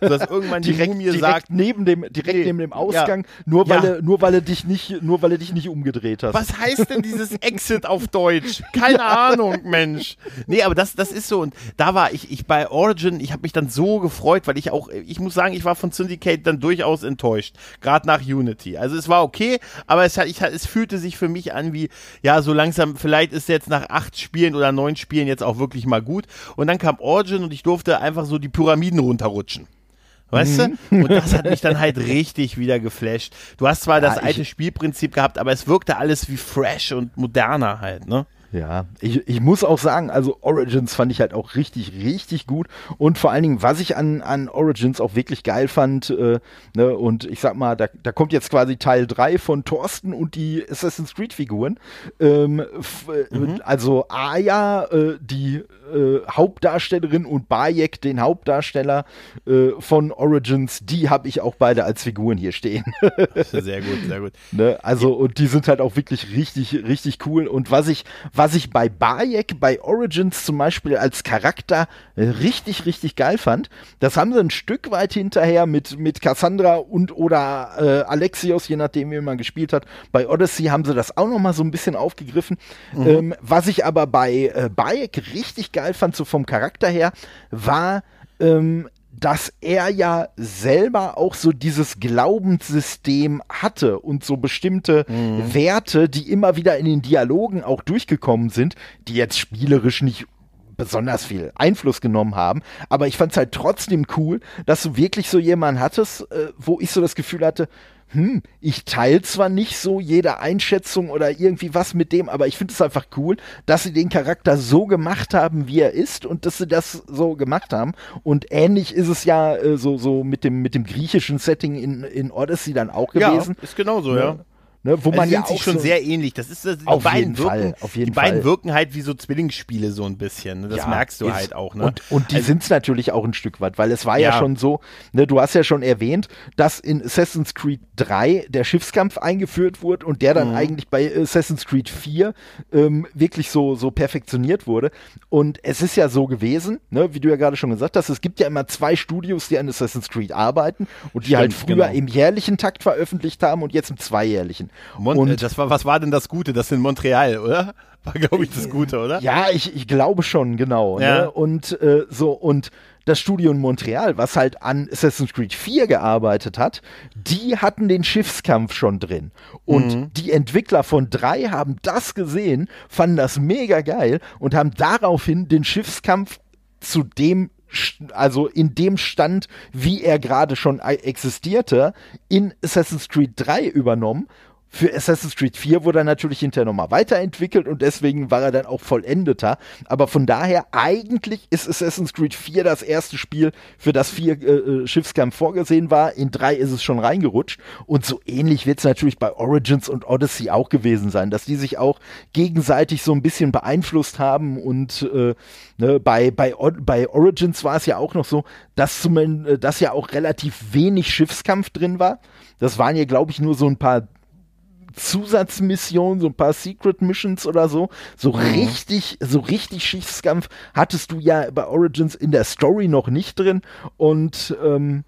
Sodass irgendwann die direkt, Mumie direkt sagt, neben dem, direkt nee, neben dem Ausgang, ja, nur weil ja. er, nur weil er dich nicht, nur weil er dich nicht umgedreht hast. Was heißt denn dieses Exit auf Deutsch? Keine Ahnung, Mensch. Nee, aber das, das ist so und da war ich, ich bei Origin, ich habe mich dann so gefreut, weil ich auch, ich muss sagen, ich war von Syndicate dann durchaus enttäuscht, gerade nach Unity. Also es war okay, aber es, hat, ich, es fühlte sich für mich an wie, ja, so langsam, vielleicht ist jetzt nach acht Spielen oder neun Spielen jetzt auch wirklich mal gut. Und dann kam Origin und ich durfte einfach so die Pyramiden runterrutschen. Weißt mhm. du? Und das hat mich dann halt richtig wieder geflasht. Du hast zwar ja, das alte Spielprinzip gehabt, aber es wirkte alles wie fresh und moderner halt, ne? Ja, ich, ich muss auch sagen, also Origins fand ich halt auch richtig, richtig gut. Und vor allen Dingen, was ich an, an Origins auch wirklich geil fand, äh, ne, und ich sag mal, da, da kommt jetzt quasi Teil 3 von Thorsten und die Assassin's Creed-Figuren. Ähm, mhm. Also Aya, äh, die äh, Hauptdarstellerin und Bayek, den Hauptdarsteller äh, von Origins, die habe ich auch beide als Figuren hier stehen. sehr gut, sehr gut. Ne? Also, und die sind halt auch wirklich richtig, richtig cool. Und was ich, was ich bei Bayek, bei Origins zum Beispiel als Charakter richtig, richtig geil fand, das haben sie ein Stück weit hinterher mit, mit Cassandra und oder äh, Alexios, je nachdem, wie man gespielt hat. Bei Odyssey haben sie das auch noch mal so ein bisschen aufgegriffen. Mhm. Ähm, was ich aber bei äh, Bayek richtig geil fand, so vom Charakter her, war, ähm, dass er ja selber auch so dieses Glaubenssystem hatte und so bestimmte mhm. Werte, die immer wieder in den Dialogen auch durchgekommen sind, die jetzt spielerisch nicht besonders viel Einfluss genommen haben. Aber ich fand es halt trotzdem cool, dass du wirklich so jemanden hattest, äh, wo ich so das Gefühl hatte, hm, ich teile zwar nicht so jede Einschätzung oder irgendwie was mit dem, aber ich finde es einfach cool, dass sie den Charakter so gemacht haben, wie er ist und dass sie das so gemacht haben. Und ähnlich ist es ja äh, so, so mit dem, mit dem griechischen Setting in, in Odyssey dann auch gewesen. Ja, ist genauso, ja. ja. Ne, wo man also ja auch sich schon sehr ähnlich. Das ist das, die Auf beiden jeden wirken, Fall, auf jeden die beiden Fall. wirken halt wie so Zwillingsspiele so ein bisschen. Ne? Das Ja, merkst du ist- halt auch. Ne? Und, und die Also- sind's natürlich auch ein Stück weit, weil es war ja, Ja. schon so, ne, du hast ja schon erwähnt, dass in Assassin's Creed 3 der Schiffskampf eingeführt wurde und der dann Mhm. eigentlich bei Assassin's Creed 4 ähm, wirklich so, so perfektioniert wurde. Und es ist ja so gewesen, ne, wie du ja gerade schon gesagt hast, es gibt ja immer zwei Studios, die an Assassin's Creed arbeiten und die Stimmt, halt früher genau. im jährlichen Takt veröffentlicht haben und jetzt im zweijährlichen. Mon und äh, das war, was war denn das Gute? Das in Montreal, oder? War, glaube ich, das Gute, oder? Ja, ich, ich glaube schon, genau. Ja. Ne? Und äh, so, und das Studio in Montreal, was halt an Assassin's Creed 4 gearbeitet hat, die hatten den Schiffskampf schon drin. Und Mhm. die Entwickler von 3 haben das gesehen, fanden das mega geil und haben daraufhin den Schiffskampf zu dem also in dem Stand, wie er gerade schon e- existierte, in Assassin's Creed 3 übernommen. Für Assassin's Creed 4 wurde er natürlich hinterher nochmal weiterentwickelt und deswegen war er dann auch vollendeter. Aber von daher, eigentlich ist Assassin's Creed 4 das erste Spiel, für das vier äh, äh, Schiffskampf vorgesehen war. In 3 ist es schon reingerutscht. Und so ähnlich wird es natürlich bei Origins und Odyssey auch gewesen sein, dass die sich auch gegenseitig so ein bisschen beeinflusst haben. Und äh, ne, bei, bei, bei Origins war es ja auch noch so, dass, zumindest, äh, dass ja auch relativ wenig Schiffskampf drin war. Das waren ja, glaube ich, nur so ein paar Zusatzmissionen, so ein paar Secret Missions oder so. So richtig, so richtig Schiffskampf hattest du ja bei Origins in der Story noch nicht drin. Und ähm,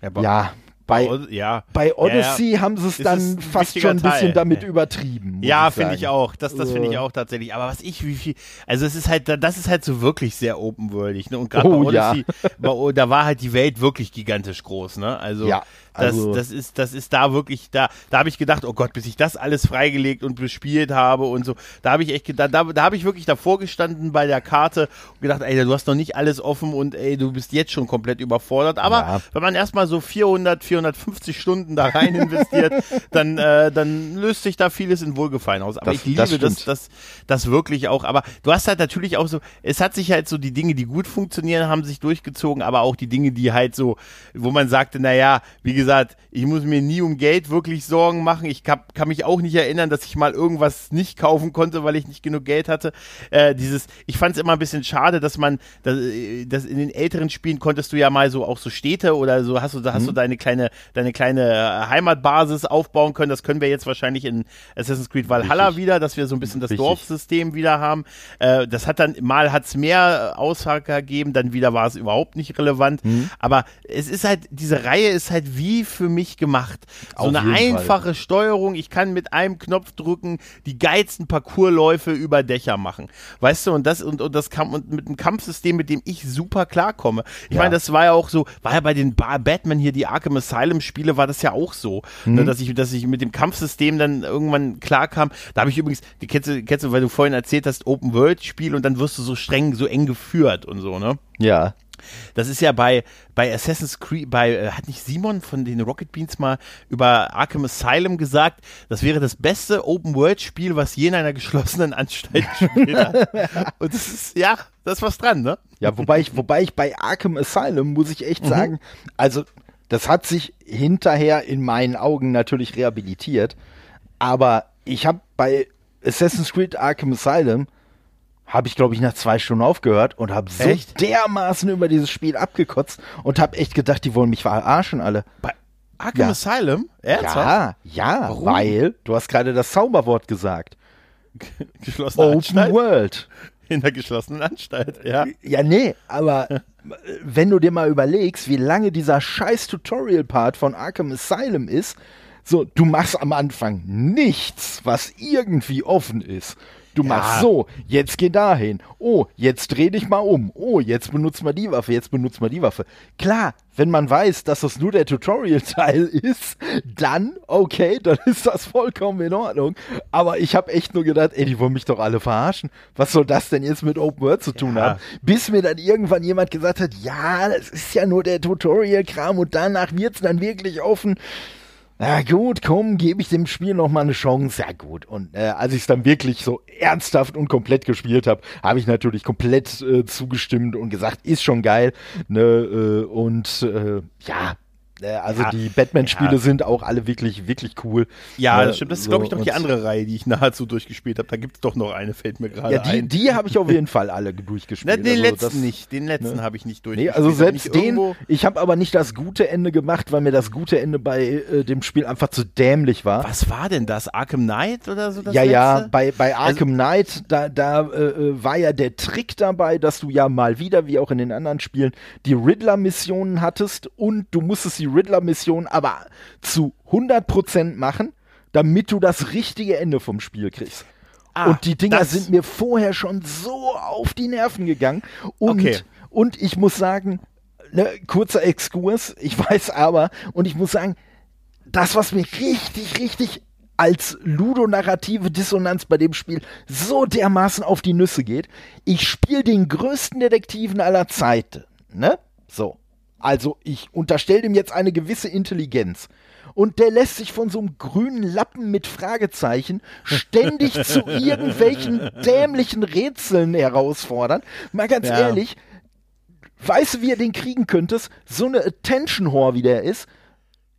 aber- ja, bei, ja. bei Odyssey haben sie es dann fast schon ein bisschen Teil. damit Ja. übertrieben. Ja, finde ich auch. Das, das finde ich Äh. auch tatsächlich. Aber was ich, wie viel, also es ist halt, das ist halt so wirklich sehr open-worldig. Ne? Und gerade Oh, bei ja. Odyssey, bei, da war halt die Welt wirklich gigantisch groß. Ne? Also, Also- das, das ist, das ist da wirklich, da, da habe ich gedacht, oh Gott, bis ich das alles freigelegt und bespielt habe und so. Da habe ich echt gedacht, da, da habe ich wirklich davor gestanden bei der Karte und gedacht, ey, du hast noch nicht alles offen und ey, du bist jetzt schon komplett überfordert. Aber Ja. wenn man erstmal so 400, 450 Stunden da rein investiert, dann, äh, dann löst sich da vieles in Wohlgefallen aus. Aber Das- ich liebe das das, das, das wirklich auch. Aber du hast halt natürlich auch so, es hat sich halt so die Dinge, die gut funktionieren, haben sich durchgezogen, aber auch die Dinge, die halt so, wo man sagte, naja, wie gesagt, ich muss mir nie um Geld wirklich Sorgen machen. Ich kann, kann mich auch nicht erinnern, dass ich mal irgendwas nicht kaufen konnte, weil ich nicht genug Geld hatte. Äh, dieses, ich fand es immer ein bisschen schade, dass man, dass, äh, dass in den älteren Spielen konntest du ja mal so auch so Städte oder so hast du, da hast Mhm. du deine kleine, deine kleine äh, Heimatbasis aufbauen können. Das können wir jetzt wahrscheinlich in Assassin's Creed Valhalla Richtig. wieder, dass wir so ein bisschen das Richtig. Dorfsystem wieder haben. Äh, das hat dann, mal hat's mehr äh, Aussage gegeben, dann wieder war es überhaupt nicht relevant. Mhm. Aber es ist halt, diese Reihe ist halt wie für mich gemacht. So Auf eine jeden Fall. einfache Steuerung. Ich kann mit einem Knopf drücken die geilsten Parcoursläufe über Dächer machen. Weißt du, und das, und, und das kam, und mit einem Kampfsystem, mit dem ich super klarkomme. Ich Ja. meine, das war ja auch so, war ja bei den ba Batman hier, die Arkham Asylum Spiele, war das ja auch so, Mhm. ne, dass ich, dass ich mit dem Kampfsystem dann irgendwann klarkam. Da habe ich übrigens, die kennst du, kennst du, weil du vorhin erzählt hast, Open World Spiel und dann wirst du so streng, so eng geführt und so, ne? Ja. Das ist ja bei, bei Assassin's Creed, bei, äh, hat nicht Simon von den Rocket Beans mal über Arkham Asylum gesagt, das wäre das beste Open-World-Spiel, was je in einer geschlossenen Anstalt gespielt hat. Und das ist, ja, da ist was dran, ne? Ja, wobei ich, wobei ich bei Arkham Asylum muss ich echt sagen, also das hat sich hinterher in meinen Augen natürlich rehabilitiert, aber ich habe bei Assassin's Creed Arkham Asylum habe ich glaube ich nach zwei Stunden aufgehört und habe so Echt? dermaßen über dieses Spiel abgekotzt und habe echt gedacht, die wollen mich verarschen alle. Bei Arkham Ja. Asylum? Ernsthaft? Ja, ja, Warum? weil du hast gerade das Zauberwort gesagt. Geschlossene Open Anstalt? World. In der geschlossenen Anstalt, ja. Ja, nee, aber äh, wenn du dir mal überlegst, wie lange dieser scheiß Tutorial-Part von Arkham Asylum ist, so, du machst am Anfang nichts, was irgendwie offen ist. Du machst so, jetzt geh dahin. Oh, jetzt dreh dich mal um. Oh, jetzt benutzt mal die Waffe, jetzt benutzt mal die Waffe. Klar, wenn man weiß, dass das nur der Tutorial-Teil ist, dann, okay, dann ist das vollkommen in Ordnung. Aber ich habe echt nur gedacht, ey, die wollen mich doch alle verarschen. Was soll das denn jetzt mit Open World zu tun Ja. haben? Bis mir dann irgendwann jemand gesagt hat, ja, das ist ja nur der Tutorial-Kram und danach wird's dann wirklich offen. Na gut, komm, gebe ich dem Spiel noch mal eine Chance. Ja gut. Und äh, als ich es dann wirklich so ernsthaft und komplett gespielt habe, habe ich natürlich komplett äh, zugestimmt und gesagt, ist schon geil. Ne? Äh, und äh, ja, also Ja, die Batman-Spiele ja. sind auch alle wirklich, wirklich cool. Ja, Äh, das stimmt. Das ist, so, glaube ich, noch die andere Reihe, die ich nahezu durchgespielt habe. Da gibt es doch noch eine, fällt mir gerade Ja, die, ein. die habe ich auf jeden Fall alle Na, durchgespielt. den Also letzten das- nicht. Den letzten ne? habe ich nicht Nee, durchgespielt. also Da bin selbst ich den, irgendwo- ich habe aber nicht das gute Ende gemacht, weil mir das gute Ende bei äh, dem Spiel einfach zu dämlich war. Was war denn das? Arkham Knight oder so? Das ja, ja, letzte? bei, bei Also- Arkham Knight, da, da äh, äh, war ja der Trick dabei, dass du ja mal wieder, wie auch in den anderen Spielen, die Riddler-Missionen hattest und du musstest die Riddler-Missionen aber zu 100% machen, damit du das richtige Ende vom Spiel kriegst. Ah, und die Dinger sind mir vorher schon so auf die Nerven gegangen. Und, Okay. und ich muss sagen, ne, kurzer Exkurs, ich weiß aber, und ich muss sagen, das, was mir richtig, richtig als ludonarrative Dissonanz bei dem Spiel so dermaßen auf die Nüsse geht, ich spiele den größten Detektiven aller Zeiten, ne? So. Also, ich unterstelle dem jetzt eine gewisse Intelligenz. Und der lässt sich von so einem grünen Lappen mit Fragezeichen ständig zu irgendwelchen dämlichen Rätseln herausfordern. Mal ganz Ja. ehrlich, weißt du, wie er den kriegen könntest? So eine Attention-Whore, wie der ist,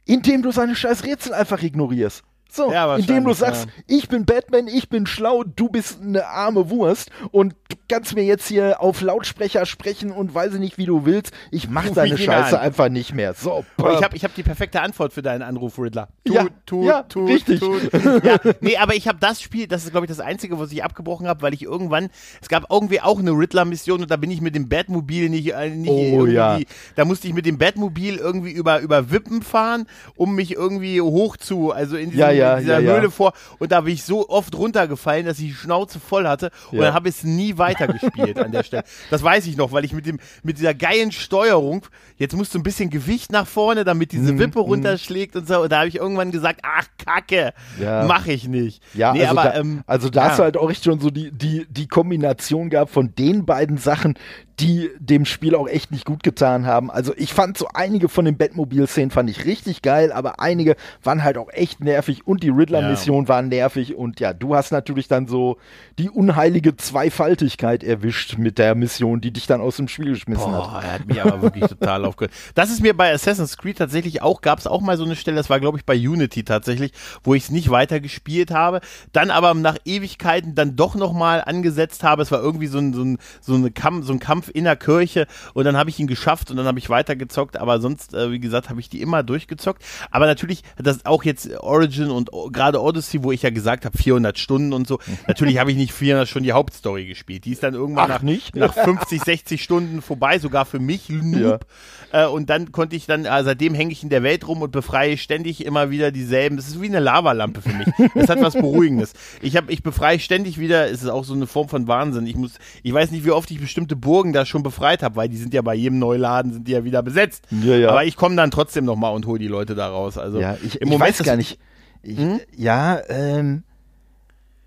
indem du seine scheiß Rätsel einfach ignorierst. So, Ja, indem du sagst, ich bin Batman, ich bin schlau, du bist eine arme Wurst und du kannst mir jetzt hier auf Lautsprecher sprechen und weiß ich nicht, wie du willst. Ich mach Ruf deine Scheiße an. einfach nicht mehr. So, Aber ich habe ich hab die perfekte Antwort für deinen Anruf, Riddler. Ja, ja, richtig. Ja, nee, aber ich habe das Spiel, das ist, glaube ich, das Einzige, was ich abgebrochen habe, weil ich irgendwann, es gab irgendwie auch eine Riddler-Mission und da bin ich mit dem Batmobil nicht, äh, nicht Oh, irgendwie, ja. da musste ich mit dem Batmobil irgendwie über, über Wippen fahren, um mich irgendwie hoch zu, also in, diesem, Ja, ja, in dieser ja, ja. Höhle vor und da bin ich so oft runtergefallen, dass ich die Schnauze voll hatte und Ja. dann habe ich es nie weitergespielt an der Stelle. Das weiß ich noch, weil ich mit dem mit dieser geilen Steuerung, jetzt musst du ein bisschen Gewicht nach vorne, damit diese Mhm, Wippe runterschlägt und so. Und da habe ich irgendwann gesagt, ach Kacke, Ja. mach ich nicht. Ja, nee, also, aber da, ähm, also da ja. hast du halt auch echt schon so die, die, die Kombination gehabt von den beiden Sachen, die dem Spiel auch echt nicht gut getan haben. Also ich fand so einige von den Batmobil-Szenen fand ich richtig geil, aber einige waren halt auch echt nervig und die Riddler-Mission waren nervig und ja, du hast natürlich dann so die unheilige Zweifaltigkeit erwischt mit der Mission, die dich dann aus dem Spiel geschmissen hat. Boah, er hat mich aber wirklich total aufgehört. Das ist mir bei Assassin's Creed tatsächlich auch, gab es auch mal so eine Stelle, das war glaube ich bei Unity tatsächlich, wo ich es nicht weiter gespielt habe, dann aber nach Ewigkeiten dann doch nochmal angesetzt habe. Es war irgendwie so ein, so ein, so eine Kampf, so ein Kampf in der Kirche und dann habe ich ihn geschafft und dann habe ich weitergezockt, aber sonst, äh, wie gesagt, habe ich die immer durchgezockt. Aber natürlich, das auch jetzt Origin und gerade Odyssey, wo ich ja gesagt habe, 400 Stunden und so, natürlich habe ich nicht 400 Stunden die Hauptstory gespielt. Die ist dann irgendwann Ach, nach, nicht? nach 50, 60 Stunden vorbei, sogar für mich, Noob. Äh, und dann konnte ich dann, äh, seitdem hänge ich in der Welt rum und befreie ständig immer wieder dieselben. Das ist wie eine Lavalampe für mich. Das hat was Beruhigendes. Ich habe, ich befreie ständig wieder, es ist auch so eine Form von Wahnsinn. Ich muss, ich weiß nicht, wie oft ich bestimmte Burgen da schon befreit habe, weil die sind ja bei jedem Neuladen sind die ja wieder besetzt. Ja, ja. Aber ich komme dann trotzdem noch mal und hole die Leute da raus. Also Ja, ich, im ich Moment weiß gar nicht. Ich, Hm? Ja, ähm.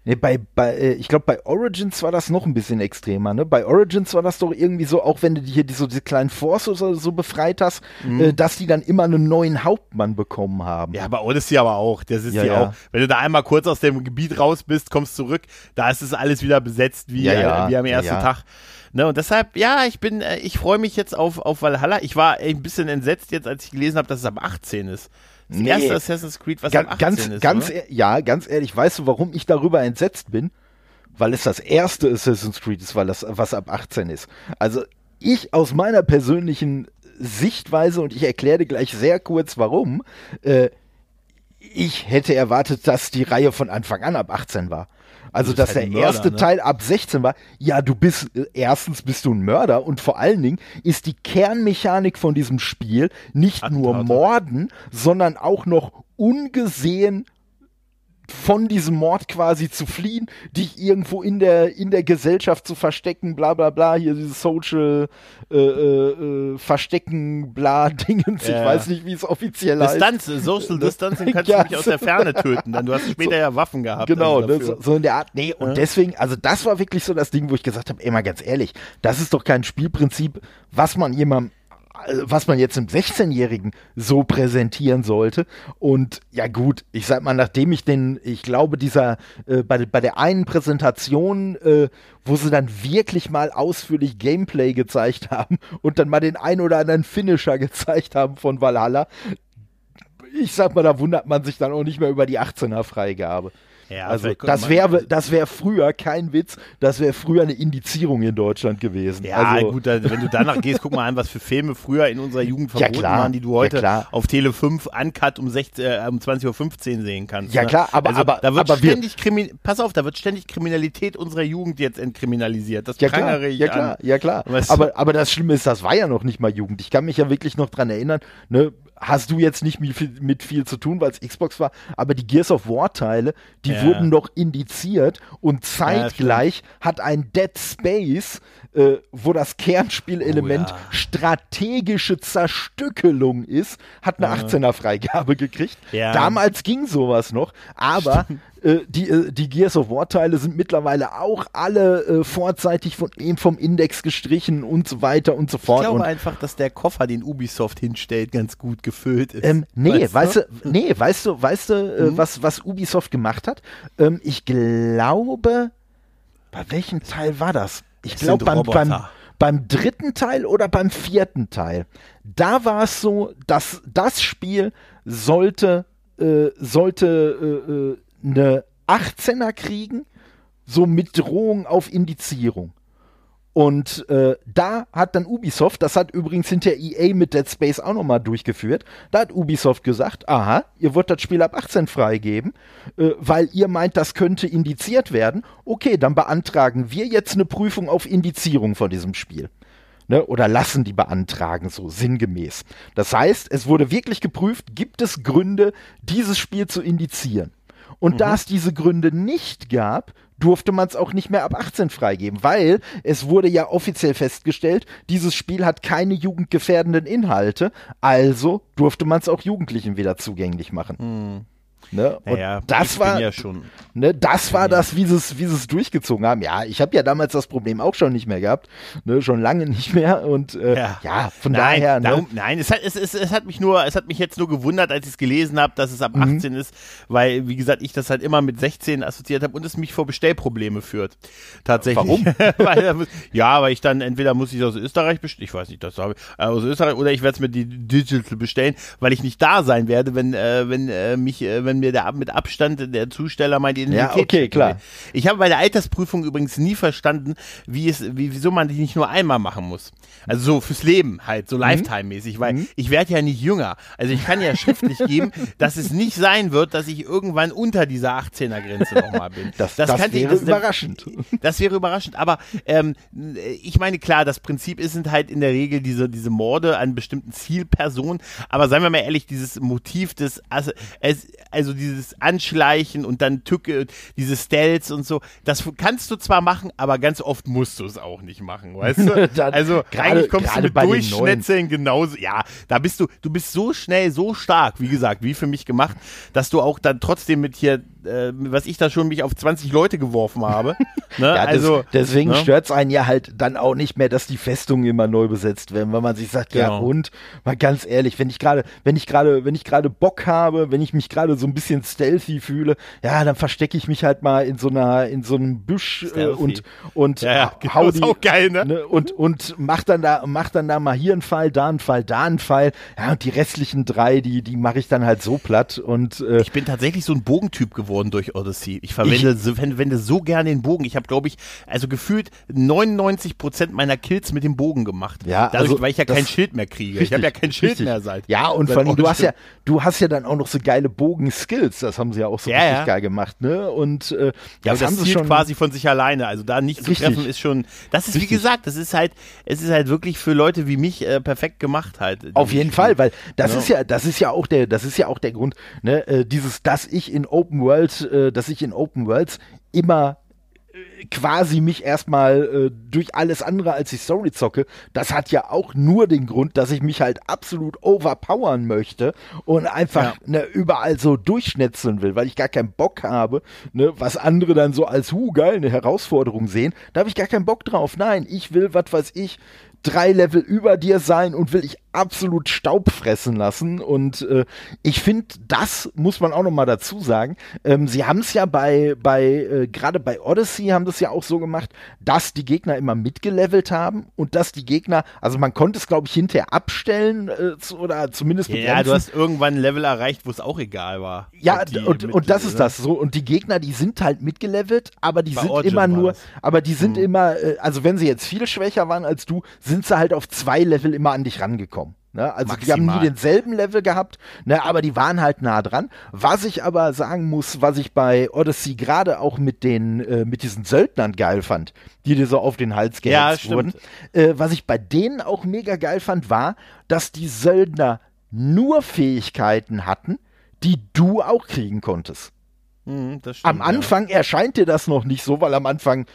Nee, bei, bei, äh, ich glaube, bei Origins war das noch ein bisschen extremer, ne? Bei Origins war das doch irgendwie so, auch wenn du die hier die, so diese kleinen Force oder so befreit hast, äh, dass die dann immer einen neuen Hauptmann bekommen haben. Mhm. Ja, bei Odyssey aber auch. Das ist Ja, ja, auch. Wenn du da einmal kurz aus dem Gebiet raus bist, kommst zurück, da ist es alles wieder besetzt wie, Ja, ja. äh, wie am ersten. Tag. Ne, und deshalb, ja, ich bin, äh, ich freue mich jetzt auf, auf Valhalla. Ich war ein bisschen entsetzt jetzt, als ich gelesen habe, dass es ab 18 ist. Das Nee. erste Assassin's Creed, was Ga- ab 18 ganz, ist. ganz, oder? ja, ganz ehrlich, weißt du, warum ich darüber entsetzt bin? Weil es das erste Assassin's Creed ist, weil das, was ab 18 ist. Also ich aus meiner persönlichen Sichtweise, und ich erkläre dir gleich sehr kurz warum, äh, ich hätte erwartet, dass die Reihe von Anfang an ab 18 war. Also, dass halt der Mörder, erste ne? Teil ab 16 war. Ja, du bist, äh, erstens bist du ein Mörder und vor allen Dingen ist die Kernmechanik von diesem Spiel nicht nur Attentate. Morden, sondern auch noch ungesehen von diesem Mord quasi zu fliehen, dich irgendwo in der, in der Gesellschaft zu verstecken, bla bla bla, hier dieses Social äh, äh, äh Verstecken, bla Dingens, ja. ich weiß nicht, wie es offiziell Distanz, heißt. Social Distancing kannst ja, du mich aus der Ferne töten, dann du hast später so, ja Waffen gehabt. Genau, also ne, so, so, in der Art, nee, und ja. deswegen, also das war wirklich so das Ding, wo ich gesagt habe, ey, mal ganz ehrlich, das ist doch kein Spielprinzip, was man jemandem was man jetzt im 16-Jährigen so präsentieren sollte. Und ja gut, ich sag mal, nachdem ich den, ich glaube, dieser, äh, bei, bei der einen Präsentation, äh, wo sie dann wirklich mal ausführlich Gameplay gezeigt haben und dann mal den ein oder anderen Finisher gezeigt haben von Valhalla, ich sag mal, da wundert man sich dann auch nicht mehr über die 18er Freigabe. Ja, also das wäre das wäre früher kein Witz, das wäre früher eine Indizierung in Deutschland gewesen. Ja, also, gut, wenn du danach gehst, guck mal an, was für Filme früher in unserer Jugend verboten ja, waren, die du heute ja, auf Tele 5 uncut um, 16, äh, um 20.15 Uhr sehen kannst. Ja ne? klar, aber, also, aber da wird aber ständig Krimi pass auf, da wird ständig Kriminalität unserer Jugend jetzt entkriminalisiert. Das ja, klar, ich ja klar, an. ja klar. Aber, aber das Schlimme ist, das war ja noch nicht mal Jugend. Ich kann mich ja wirklich noch dran erinnern, ne, hast du jetzt nicht mit viel zu tun, weil es Xbox war, aber die Gears of War Teile, die ja. wurden doch indiziert und zeitgleich ja, hat ein Dead Space, äh, wo das Kernspielelement oh, ja. strategische Zerstückelung ist, hat eine 18er Freigabe gekriegt. Damals ging sowas noch, aber äh, die, äh, die Gears of War Teile sind mittlerweile auch alle äh, vorzeitig von, vom Index gestrichen und so weiter und so fort. Ich glaube und, einfach, dass der Koffer, den Ubisoft hinstellt, ganz gut gefüllt ist. Ähm, nee, weißt, du? du, nee, weißt du, weißt du, äh, mhm. was, was Ubisoft gemacht hat? Ähm, ich glaube, bei welchem Teil war das? Ich glaube beim, beim, beim dritten Teil oder beim vierten Teil. Da war es so, dass das Spiel sollte, äh, sollte eine 18er kriegen, so mit Drohung auf Indizierung. Und äh, da hat dann Ubisoft, das hat übrigens hinter EA mit Dead Space auch nochmal durchgeführt, da hat Ubisoft gesagt, aha, ihr wollt das Spiel ab 18 freigeben, äh, weil ihr meint, das könnte indiziert werden. Okay, dann beantragen wir jetzt eine Prüfung auf Indizierung von diesem Spiel. Ne, oder lassen die beantragen, so sinngemäß. Das heißt, es wurde wirklich geprüft, gibt es Gründe, dieses Spiel zu indizieren. Und mhm. da es diese Gründe nicht gab, durfte man es auch nicht mehr ab 18 freigeben, weil es wurde ja offiziell festgestellt, dieses Spiel hat keine jugendgefährdenden Inhalte, also durfte man es auch Jugendlichen wieder zugänglich machen. Mhm. Ne? Und naja, das war, ja schon, ne, das war das, wie sie es, wie sie es durchgezogen haben. Ja, ich habe ja damals das Problem auch schon nicht mehr gehabt, ne, schon lange nicht mehr. Und äh, ja. ja. von nein, daher. Ne? Darum, nein, es hat, es, es, es hat mich nur, es hat mich jetzt nur gewundert, als ich es gelesen habe, dass es ab mhm. 18 ist, weil, wie gesagt, ich das halt immer mit 16 assoziiert habe und es mich vor Bestellprobleme führt. Tatsächlich. Warum? weil, ja, weil ich dann entweder muss ich aus Österreich bestellen, ich weiß nicht, das habe ich, äh, aus Österreich, oder ich werde es mir die Digital bestellen, weil ich nicht da sein werde, wenn, äh, wenn äh, mich, äh, wenn wenn mir der mit Abstand der Zusteller meine Identität. Ja, okay, klar. Ich habe bei der Altersprüfung übrigens nie verstanden, wie es, wie, wieso man die nicht nur einmal machen muss. Also so fürs Leben halt, so mhm. Lifetime-mäßig, weil mhm. ich werde ja nicht jünger. Also ich kann ja schriftlich geben, dass es nicht sein wird, dass ich irgendwann unter dieser 18er-Grenze nochmal bin. Das, das, das wäre ich, das, überraschend. Das wäre überraschend. Aber ähm, ich meine, klar, das Prinzip ist sind halt in der Regel diese, diese Morde an bestimmten Zielpersonen. Aber seien wir mal ehrlich, dieses Motiv des, also, also dieses Anschleichen und dann Tücke, diese Stealths und so, das kannst du zwar machen, aber ganz oft musst du es auch nicht machen, weißt du? also grade, eigentlich kommst du mit Durchschnetzeln genauso, ja, da bist du, du bist so schnell, so stark, wie gesagt, wie für mich gemacht, dass du auch dann trotzdem mit hier äh, was ich da schon mich auf 20 Leute geworfen habe. Ne? ja, also, das, deswegen ne? stört es einen ja halt dann auch nicht mehr, dass die Festungen immer neu besetzt werden, weil man sich sagt, genau. ja und, mal ganz ehrlich, wenn ich gerade, wenn ich gerade, wenn ich gerade Bock habe, wenn ich mich gerade so ein bisschen stealthy fühle, ja, dann verstecke ich mich halt mal in so einer, in so einem Büsch äh, und und ja, ja, genau, hau die, auch geil, ne? ne? und und mach dann da, mach dann da mal hier einen Fall, da einen Fall, da einen Fall, ja und die restlichen drei, die die mache ich dann halt so platt und äh, ich bin tatsächlich so ein Bogentyp geworden durch Odyssey. Ich verwende, ich, so, wende so gerne den Bogen. Ich habe, glaube ich, also gefühlt 99 Prozent meiner Kills mit dem Bogen gemacht. Ja, Dadurch, also, weil ich ja kein Schild mehr kriege. Richtig, ich habe ja kein Schild richtig. mehr seit. Ja, und vor allem, du hast ja, du hast ja dann auch noch so geile Bogen Skills, das haben sie ja auch so Ja, richtig ja. geil gemacht, ne? Und äh, Ja, das, das haben sie schon quasi von sich alleine. Also da nicht zu Richtig. treffen ist schon. Das ist wie Richtig. gesagt, das ist halt, es ist halt wirklich für Leute wie mich äh, perfekt gemacht halt. Auf jeden Fall, weil das Ja. ist ja, das ist ja auch der, das ist ja auch der Grund, ne, äh, dieses, dass ich in Open World, äh, dass ich in Open Worlds immer äh, quasi mich erstmal äh, durch alles andere als die Story zocke, das hat ja auch nur den Grund, dass ich mich halt absolut overpowern möchte und einfach Ja. ne, überall so durchschnetzeln will, weil ich gar keinen Bock habe, ne, was andere dann so als hu geil eine Herausforderung sehen, da habe ich gar keinen Bock drauf. Nein, ich will, was weiß ich, drei Level über dir sein und will ich absolut Staub fressen lassen. Und äh, ich finde, das muss man auch noch mal dazu sagen. Ähm, sie haben es ja bei, bei äh, gerade bei Odyssey haben das ja auch so gemacht, dass die Gegner immer mitgelevelt haben und dass die Gegner, also man konnte es glaube ich hinterher abstellen äh, zu, oder zumindest Ja, begrenzen. du hast irgendwann ein Level erreicht, wo es auch egal war. Ja, und, mit- und das ist das so. Und die Gegner, die sind halt mitgelevelt, aber die Bei sind Origin immer nur, aber die Mhm. sind immer, äh, also wenn sie jetzt viel schwächer waren als du, sind sie halt auf zwei Level immer an dich rangekommen. Ne? Also die haben nie Maximal. denselben Level gehabt, ne? aber die waren halt nah dran. Was ich aber sagen muss, was ich bei Odyssey gerade auch mit den, äh, mit diesen Söldnern geil fand, die dir so auf den Hals Ja, gehetzt stimmt. wurden, äh, was ich bei denen auch mega geil fand, war, dass die Söldner nur Fähigkeiten hatten, die du auch kriegen konntest. Mhm, stimmt, Am Anfang erscheint dir das noch nicht so, weil am Anfang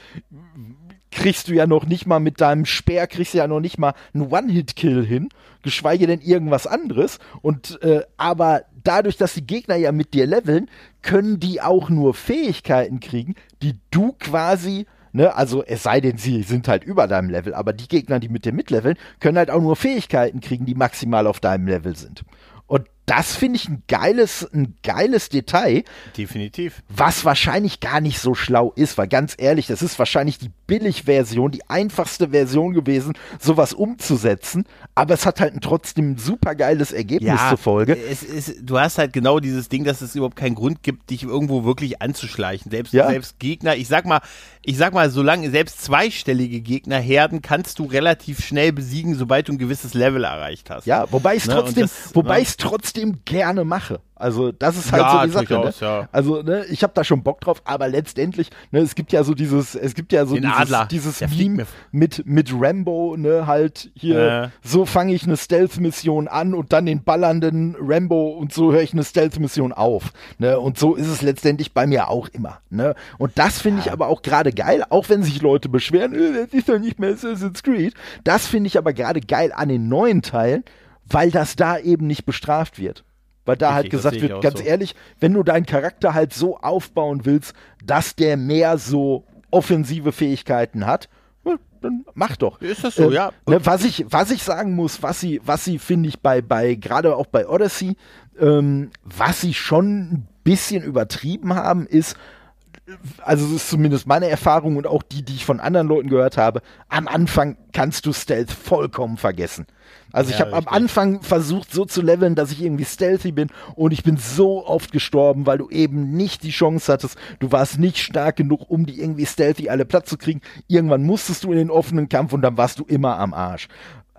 kriegst du ja noch nicht mal mit deinem Speer, kriegst du ja noch nicht mal einen One-Hit-Kill hin, geschweige denn irgendwas anderes. Und äh, aber dadurch, dass die Gegner ja mit dir leveln, können die auch nur Fähigkeiten kriegen, die du quasi Ne, also es sei denn, sie sind halt über deinem Level, aber die Gegner, die mit dir mitleveln, können halt auch nur Fähigkeiten kriegen, die maximal auf deinem Level sind. Und das finde ich ein geiles, ein geiles Detail, Ja. Definitiv. was wahrscheinlich gar nicht so schlau ist, weil ganz ehrlich, das ist wahrscheinlich die Billig-Version, die einfachste Version gewesen, sowas umzusetzen, aber es hat halt ein trotzdem super geiles Ergebnis zur Folge. Es ist, du hast halt genau dieses Ding, dass es überhaupt keinen Grund gibt, dich irgendwo wirklich anzuschleichen. Selbst, Ja. selbst Gegner, ich sag mal, ich sag mal, solange selbst zweistellige Gegnerherden kannst du relativ schnell besiegen, sobald du ein gewisses Level erreicht hast. Ja, wobei ich es Ne, trotzdem, das- wobei ne? ich es trotzdem gerne mache. Also das ist halt Ja, so die Sache. durchaus, ne? ja. Also ne, ich habe da schon Bock drauf, aber letztendlich, ne, es gibt ja so dieses, es gibt ja so Den dieses, Adler, dieses der Meme mit mit Rambo, ne, halt hier, Äh. so fange ich eine Stealth-Mission an und dann den ballernden Rambo und so höre ich eine Stealth-Mission auf. Ne? Und so ist es letztendlich bei mir auch immer. Ne? Und das finde ich aber auch gerade geil, auch wenn sich Leute beschweren, äh, das ist doch nicht mehr Assassin's Creed. Das finde ich aber gerade geil an den neuen Teilen, weil das da eben nicht bestraft wird. Weil da halt Richtig, das gesagt ich wird, ganz so. ehrlich, wenn du deinen Charakter halt so aufbauen willst, dass der mehr so offensive Fähigkeiten hat, dann mach doch. Ist das so, Ähm, ja. Ne, was ich, was ich sagen muss, was sie, was sie finde ich bei, bei, gerade auch bei Odyssey, ähm, was sie schon ein bisschen übertrieben haben, ist, also das ist zumindest meine Erfahrung und auch die, die ich von anderen Leuten gehört habe, am Anfang kannst du Stealth vollkommen vergessen. Also ich Ja, habe am. Anfang versucht so zu leveln, dass ich irgendwie stealthy bin und ich bin so oft gestorben, weil du eben nicht die Chance hattest, du warst nicht stark genug, um die irgendwie stealthy alle Platz zu kriegen. Irgendwann musstest du in den offenen Kampf und dann warst du immer am Arsch.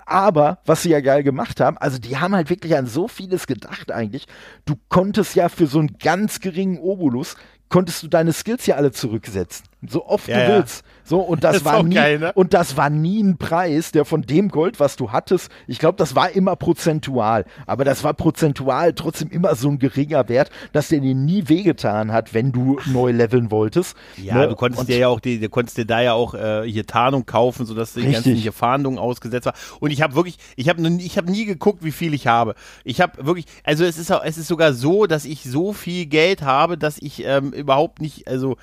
Aber, was sie ja geil gemacht haben, also die haben halt wirklich an so vieles gedacht eigentlich. Du konntest ja für so einen ganz geringen Obolus, konntest du deine Skills ja alle zurücksetzen. So oft Ja, du willst. So, und das, war nie, geil, ne? und das war nie ein Preis, der von dem Gold, was du hattest, ich glaube, das war immer prozentual. Aber das war prozentual trotzdem immer so ein geringer Wert, dass der dir nie wehgetan hat, wenn du neu leveln wolltest. Ja, Ne? du konntest Und- dir ja auch, die, du konntest dir da ja auch äh, hier Tarnung kaufen, sodass die ganzen hier Fahndungen ausgesetzt war. Und ich habe wirklich, ich habe ich habe nie geguckt, wie viel ich habe. Ich habe wirklich, also es ist es ist sogar so, dass ich so viel Geld habe, dass ich ähm, überhaupt nicht, also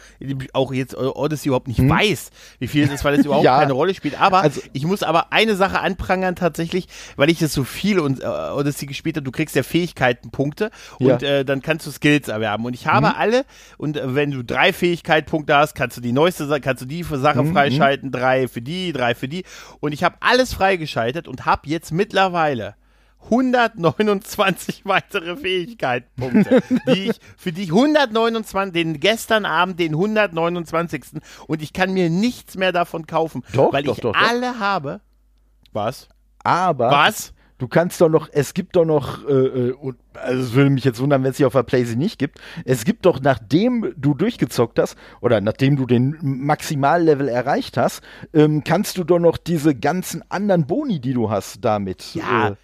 auch jetzt Odyssey überhaupt nicht weiß, wie viel es ist, weil es überhaupt Hm? Ja. keine Rolle spielt. Aber Also- ich muss aber eine Sache anprangern tatsächlich, weil ich das so viel und äh, Odyssey gespielt habe. Du kriegst ja Fähigkeitenpunkte Ja. und äh, dann kannst du Skills erwerben. Und ich habe alle und äh, wenn du drei Fähigkeitspunkte hast, kannst du die neueste, kannst du die für Sache freischalten, drei für die, drei für die. Und ich habe alles freigeschaltet und habe jetzt mittlerweile 129 weitere Fähigkeitspunkte, die ich, für die ich 129, den gestern Abend den 129. und ich kann mir nichts mehr davon kaufen, Doch, weil doch, ich doch, alle habe. Was? Aber Was? Du kannst doch noch, es gibt doch noch, äh, äh also es würde mich jetzt wundern, wenn es sie auf der Playsee nicht gibt. Es gibt doch, nachdem du durchgezockt hast oder nachdem du den Maximallevel erreicht hast, ähm, kannst du doch noch diese ganzen anderen Boni, die du hast, damit. Ja. Äh,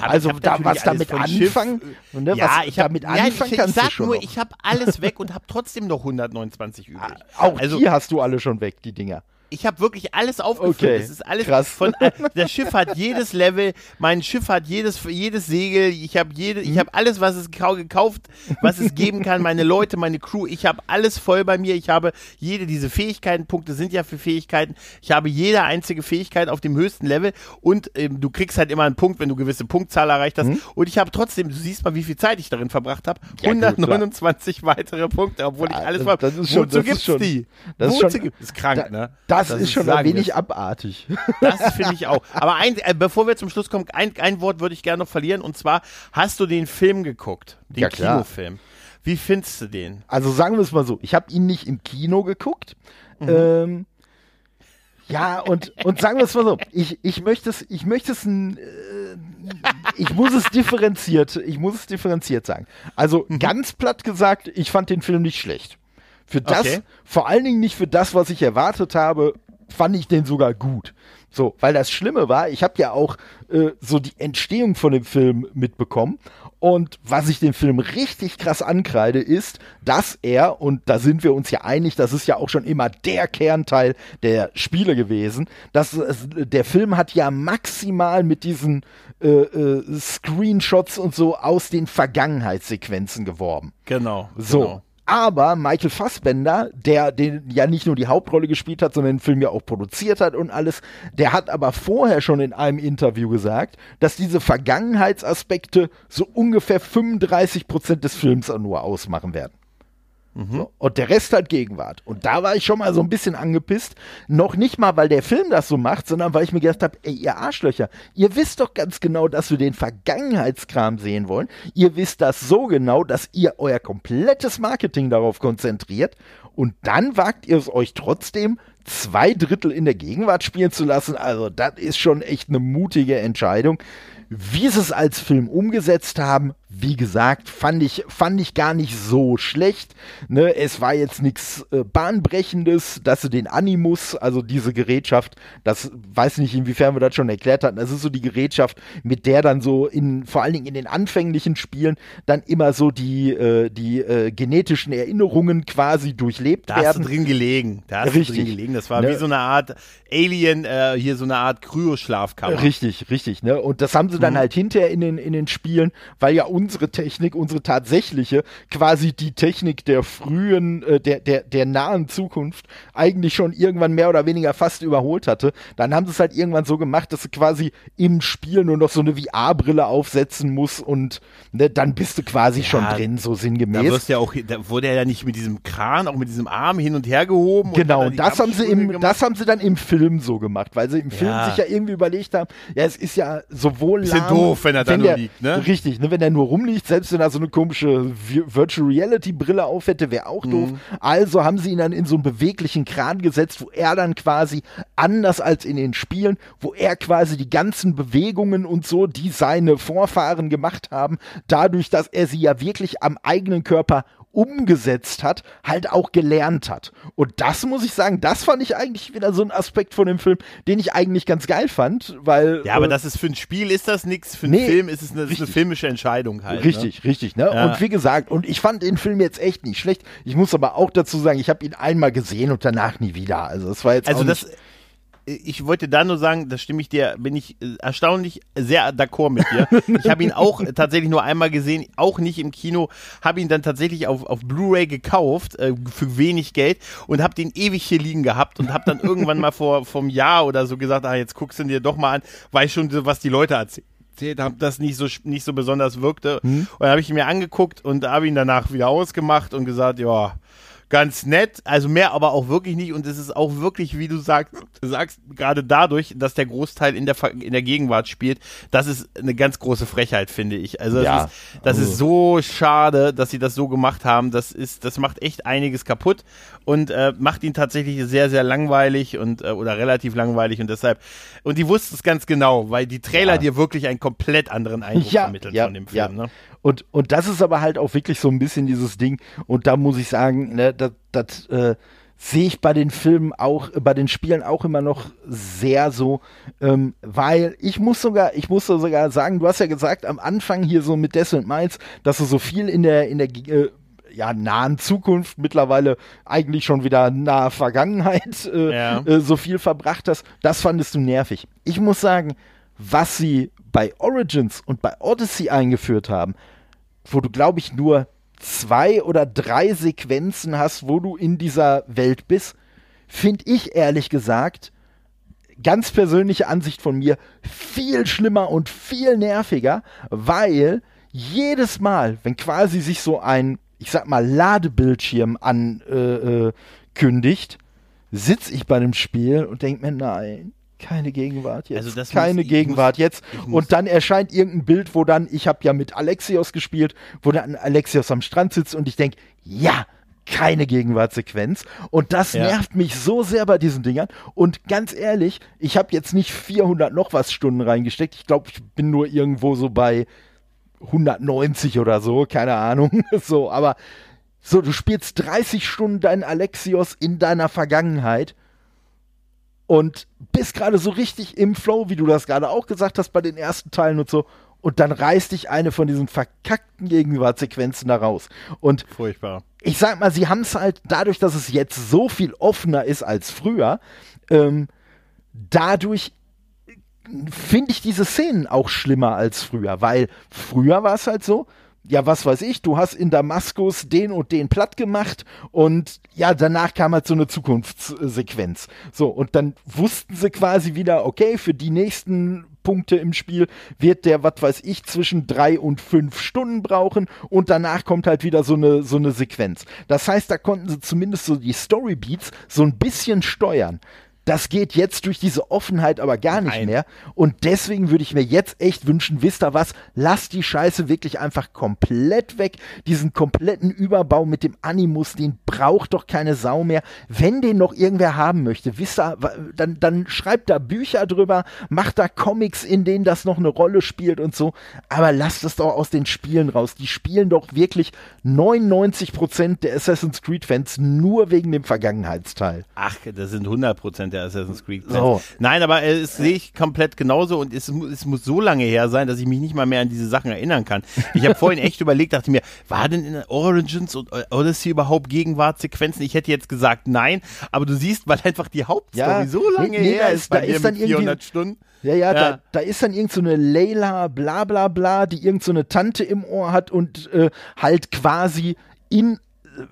also da, was damit anfangen, ne, ja, was ich hab, damit anfangen ja, ich, kannst ich sag nur, noch. ich habe alles weg und habe trotzdem noch 129 übrig. Auch also, die hast du alle schon weg, die Dinger ich habe wirklich alles aufgefüllt. Okay, es ist alles krass. von das Schiff hat jedes Level, mein Schiff hat jedes jedes Segel, ich habe jede ich mhm. habe alles was es gekauft, was es geben kann, meine Leute, meine Crew, ich habe alles voll bei mir. Ich habe jede diese Fähigkeitenpunkte sind ja für Fähigkeiten. Ich habe jede einzige Fähigkeit auf dem höchsten Level und ähm, du kriegst halt immer einen Punkt, wenn du gewisse Punktzahl erreicht hast mhm. und ich habe trotzdem, du siehst mal, wie viel Zeit ich darin verbracht habe, ja, 129 gut, weitere Punkte, obwohl ich alles war. Das ist schon, Wozu das gibt's schon, die? Das Wozu ist schon, gibt, ist krank, da, ne? Das das, ist schon ein wenig abartig. Das finde ich auch. Aber ein, äh, bevor wir zum Schluss kommen, ein, ein Wort würde ich gerne noch verlieren. Und zwar, hast du den Film geguckt? Den ja, Kinofilm. Wie findest du den? Also sagen wir es mal so, ich habe ihn nicht im Kino geguckt. Mhm. Ähm, ja, und, und sagen wir es mal so, ich, ich möchte es, ich möchte es ein, äh, ich muss es differenziert, ich muss es differenziert sagen. Also mhm. ganz platt gesagt, ich fand den Film nicht schlecht. Für das, okay. vor allen Dingen nicht für das, was ich erwartet habe, fand ich den sogar gut. So, weil das Schlimme war, ich habe ja auch äh, so die Entstehung von dem Film mitbekommen. Und was ich dem Film richtig krass ankreide, ist, dass er, und da sind wir uns ja einig, das ist ja auch schon immer der Kernteil der Spiele gewesen, dass es, der Film hat ja maximal mit diesen äh, äh, Screenshots und so aus den Vergangenheitssequenzen geworben. Genau. So. Genau. Aber Michael Fassbender, der den ja nicht nur die Hauptrolle gespielt hat, sondern den Film ja auch produziert hat und alles, der hat aber vorher schon in einem Interview gesagt, dass diese Vergangenheitsaspekte so ungefähr 35 Prozent des Films nur ausmachen werden. Mhm. So, und der Rest halt Gegenwart. Und da war ich schon mal so ein bisschen angepisst. Noch nicht mal, weil der Film das so macht, sondern weil ich mir gedacht habe, ey, ihr Arschlöcher, ihr wisst doch ganz genau, dass wir den Vergangenheitskram sehen wollen. Ihr wisst das so genau, dass ihr euer komplettes Marketing darauf konzentriert. Und dann wagt ihr es euch trotzdem, zwei Drittel in der Gegenwart spielen zu lassen. Also, das ist schon echt eine mutige Entscheidung. Wie sie es als Film umgesetzt haben, wie gesagt, fand ich, fand ich gar nicht so schlecht. Ne? Es war jetzt nichts äh, Bahnbrechendes, dass sie den Animus, also diese Gerätschaft, das weiß nicht, inwiefern wir das schon erklärt hatten, das ist so die Gerätschaft, mit der dann so in, vor allen Dingen in den anfänglichen Spielen, dann immer so die, äh, die äh, genetischen Erinnerungen quasi durchlebt da werden. Da hast du drin gelegen. Da hast richtig. du drin gelegen. Das war ne? wie so eine Art Alien, äh, hier so eine Art Kryoschlafkammer. Richtig, richtig. Ne? Und das haben sie dann mhm. halt hinterher in den, in den Spielen, weil ja uns unsere Technik, unsere tatsächliche, quasi die Technik der frühen, äh, der, der, der nahen Zukunft eigentlich schon irgendwann mehr oder weniger fast überholt hatte. Dann haben sie es halt irgendwann so gemacht, dass du quasi im Spiel nur noch so eine VR-Brille aufsetzen musst und ne, dann bist du quasi ja, schon drin, so sinngemäß. Da wirst ja auch, da wurde er ja nicht mit diesem Kran, auch mit diesem Arm hin und her gehoben. Genau, und das haben sie im, das haben sie dann im Film so gemacht, weil sie im Film ja. sich ja irgendwie überlegt haben, ja, es ist ja sowohl lahm, doof, wenn er da nur liegt, ne? Richtig, ne, wenn er nur rumliegt, selbst wenn er so eine komische Virtual Reality Brille auf hätte, wäre auch doof. Mhm. Also haben sie ihn dann in so einen beweglichen Kran gesetzt, wo er dann quasi anders als in den Spielen, wo er quasi die ganzen Bewegungen und so, die seine Vorfahren gemacht haben, dadurch, dass er sie ja wirklich am eigenen Körper umgesetzt hat, halt auch gelernt hat. Und das muss ich sagen, das fand ich eigentlich wieder so ein Aspekt von dem Film, den ich eigentlich ganz geil fand, weil. Ja, aber äh, das ist für ein Spiel ist das nichts, für einen nee, Film ist es eine, ist eine, filmische Entscheidung halt. Richtig, ne? richtig, ne? Ja. Und wie gesagt, und ich fand den Film jetzt echt nicht schlecht. Ich muss aber auch dazu sagen, ich habe ihn einmal gesehen und danach nie wieder. Also das war jetzt also das, nicht ich wollte da nur sagen, da stimme ich dir, bin ich äh, erstaunlich sehr d'accord mit dir. ich habe ihn auch tatsächlich nur einmal gesehen, auch nicht im Kino, habe ihn dann tatsächlich auf, auf Blu-ray gekauft äh, für wenig Geld und habe den ewig hier liegen gehabt und habe dann irgendwann mal vor vom Jahr oder so gesagt, ah, jetzt guckst du dir doch mal an, weiß schon, was die Leute erzählt haben, das nicht so nicht so besonders wirkte. Hm. Und habe ich ihn mir angeguckt und habe ihn danach wieder ausgemacht und gesagt, ja, ganz nett, also mehr aber auch wirklich nicht und es ist auch wirklich, wie du sagst, sagst gerade dadurch, dass der Großteil in der, in der Gegenwart spielt, das ist eine ganz große Frechheit, finde ich. Also das, Ja. ist, das ist so schade, dass sie das so gemacht haben. Das ist, das macht echt einiges kaputt und äh, macht ihn tatsächlich sehr, sehr langweilig und äh, oder relativ langweilig und deshalb und die wussten es ganz genau, weil die Trailer Ja. dir wirklich einen komplett anderen Eindruck vermitteln von dem Film. Ne? Und, und das ist aber halt auch wirklich so ein bisschen dieses Ding. Und da muss ich sagen, ne, das, das äh, sehe ich bei den Filmen auch, äh, bei den Spielen auch immer noch sehr so, ähm, weil ich muss sogar, ich muss sogar sagen, du hast ja gesagt, am Anfang hier so mit Death and Miles, dass du so viel in der, in der, äh, ja, nahen Zukunft, mittlerweile eigentlich schon wieder nahe Vergangenheit, äh, Ja. äh, so viel verbracht hast, das fandest du nervig. Ich muss sagen, was sie bei Origins und bei Odyssey eingeführt haben, wo du, glaube ich, nur zwei oder drei Sequenzen hast, wo du in dieser Welt bist, finde ich ehrlich gesagt, ganz persönliche Ansicht von mir, viel schlimmer und viel nerviger, weil jedes Mal, wenn quasi sich so ein, ich sag mal, Ladebildschirm ankündigt, äh, kündigt, sitze ich bei dem Spiel und denke mir, nein, keine Gegenwart jetzt. Also keine muss- Gegenwart muss- jetzt. Und dann erscheint irgendein Bild, wo dann, ich habe ja mit Alexios gespielt, wo dann Alexios am Strand sitzt und ich denke, ja, keine Gegenwartssequenz. Und das Ja. nervt mich so sehr bei diesen Dingern. Und ganz ehrlich, ich habe jetzt nicht 400 noch was Stunden reingesteckt. Ich glaube, ich bin nur irgendwo so bei 190 oder so, keine Ahnung. So, aber so, du spielst 30 Stunden deinen Alexios in deiner Vergangenheit und bist gerade so richtig im Flow, wie du das gerade auch gesagt hast bei den ersten Teilen und so. Und dann reißt dich eine von diesen verkackten Gegenwartssequenzen da raus. Und Furchtbar. ich sag mal, sie haben es halt dadurch, dass es jetzt so viel offener ist als früher, ähm, dadurch finde ich diese Szenen auch schlimmer als früher, weil früher war es halt so, ja, was weiß ich, du hast in Damaskus den und den platt gemacht und ja, danach kam halt so eine Zukunftssequenz. So, und dann wussten sie quasi wieder, okay, für die nächsten Punkte im Spiel wird der, was weiß ich, zwischen drei und fünf Stunden brauchen und danach kommt halt wieder so eine, so eine Sequenz. Das heißt, da konnten sie zumindest so die Storybeats so ein bisschen steuern. Das geht jetzt durch diese Offenheit aber gar nicht Nein. mehr. Und deswegen würde ich mir jetzt echt wünschen, wisst ihr was, lasst die Scheiße wirklich einfach komplett weg. Diesen kompletten Überbau mit dem Animus, den braucht doch keine Sau mehr. Wenn den noch irgendwer haben möchte, wisst ihr, dann, dann schreibt da Bücher drüber, macht da Comics, in denen das noch eine Rolle spielt und so. Aber lasst es doch aus den Spielen raus. Die spielen doch wirklich 99% der Assassin's Creed Fans nur wegen dem Vergangenheitsteil. Ach, das sind 100% der Assassin's Creed. So. Nein, aber äh, es sehe ich komplett genauso und es, es muss so lange her sein, dass ich mich nicht mal mehr an diese Sachen erinnern kann. Ich habe vorhin echt überlegt, dachte mir, war denn in Origins und Odyssey überhaupt Gegenwartssequenzen? Ich hätte jetzt gesagt nein, aber du siehst, weil einfach die Hauptstory Ja, so lange nee, her ist, da ist dann mit irgendwie- 400 Stunden. Ja, ja, Ja. Da, da ist dann irgend so eine Layla, bla bla bla, die irgend so eine Tante im Ohr hat und äh, halt quasi in,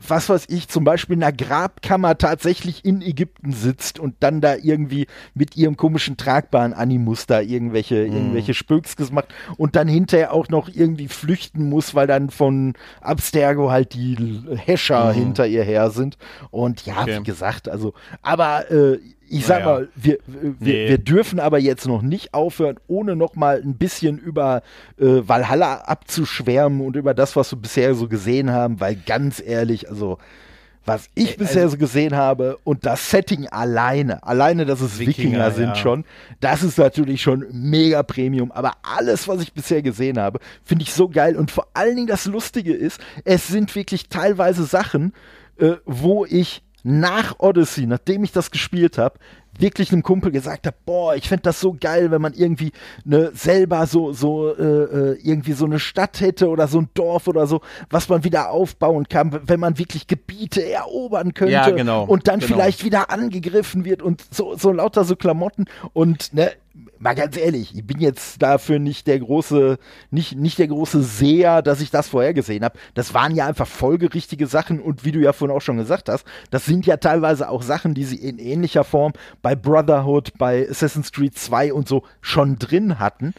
was weiß ich, zum Beispiel in einer Grabkammer tatsächlich in Ägypten sitzt und dann da irgendwie mit ihrem komischen tragbaren Animus da irgendwelche, Mhm. irgendwelche Spökskes macht und dann hinterher auch noch irgendwie flüchten muss, weil dann von Abstergo halt die L- Häscher hinter ihr her sind. Und ja, Mhm. Okay. wie gesagt, also, aber äh, ich sag Naja. mal, wir, wir, Nee. wir dürfen aber jetzt noch nicht aufhören, ohne noch mal ein bisschen über äh, Valhalla abzuschwärmen und über das, was wir bisher so gesehen haben, weil ganz ehrlich, also was ich bisher also- so gesehen habe und das Setting alleine, alleine, dass es Wikinger, Wikinger, sind ja. schon, das ist natürlich schon mega Premium. Aber alles, was ich bisher gesehen habe, finde ich so geil. Und vor allen Dingen das Lustige ist, es sind wirklich teilweise Sachen, äh, wo ich nach Odyssey, nachdem ich das gespielt habe, wirklich einem Kumpel gesagt habe, boah, ich fände das so geil, wenn man irgendwie ne, selber so, so äh, äh, irgendwie so eine Stadt hätte oder so ein Dorf oder so, was man wieder aufbauen kann, wenn man wirklich Gebiete erobern könnte Ja, genau, und dann genau. vielleicht wieder angegriffen wird und so, so lauter so Klamotten und ne, mal ganz ehrlich, ich bin jetzt dafür nicht der große, nicht, nicht der große Seher, dass ich das vorhergesehen habe. Das waren ja einfach folgerichtige Sachen und wie du ja vorhin auch schon gesagt hast, das sind ja teilweise auch Sachen, die sie in ähnlicher Form bei Brotherhood, bei Assassin's Creed 2 und so schon drin hatten.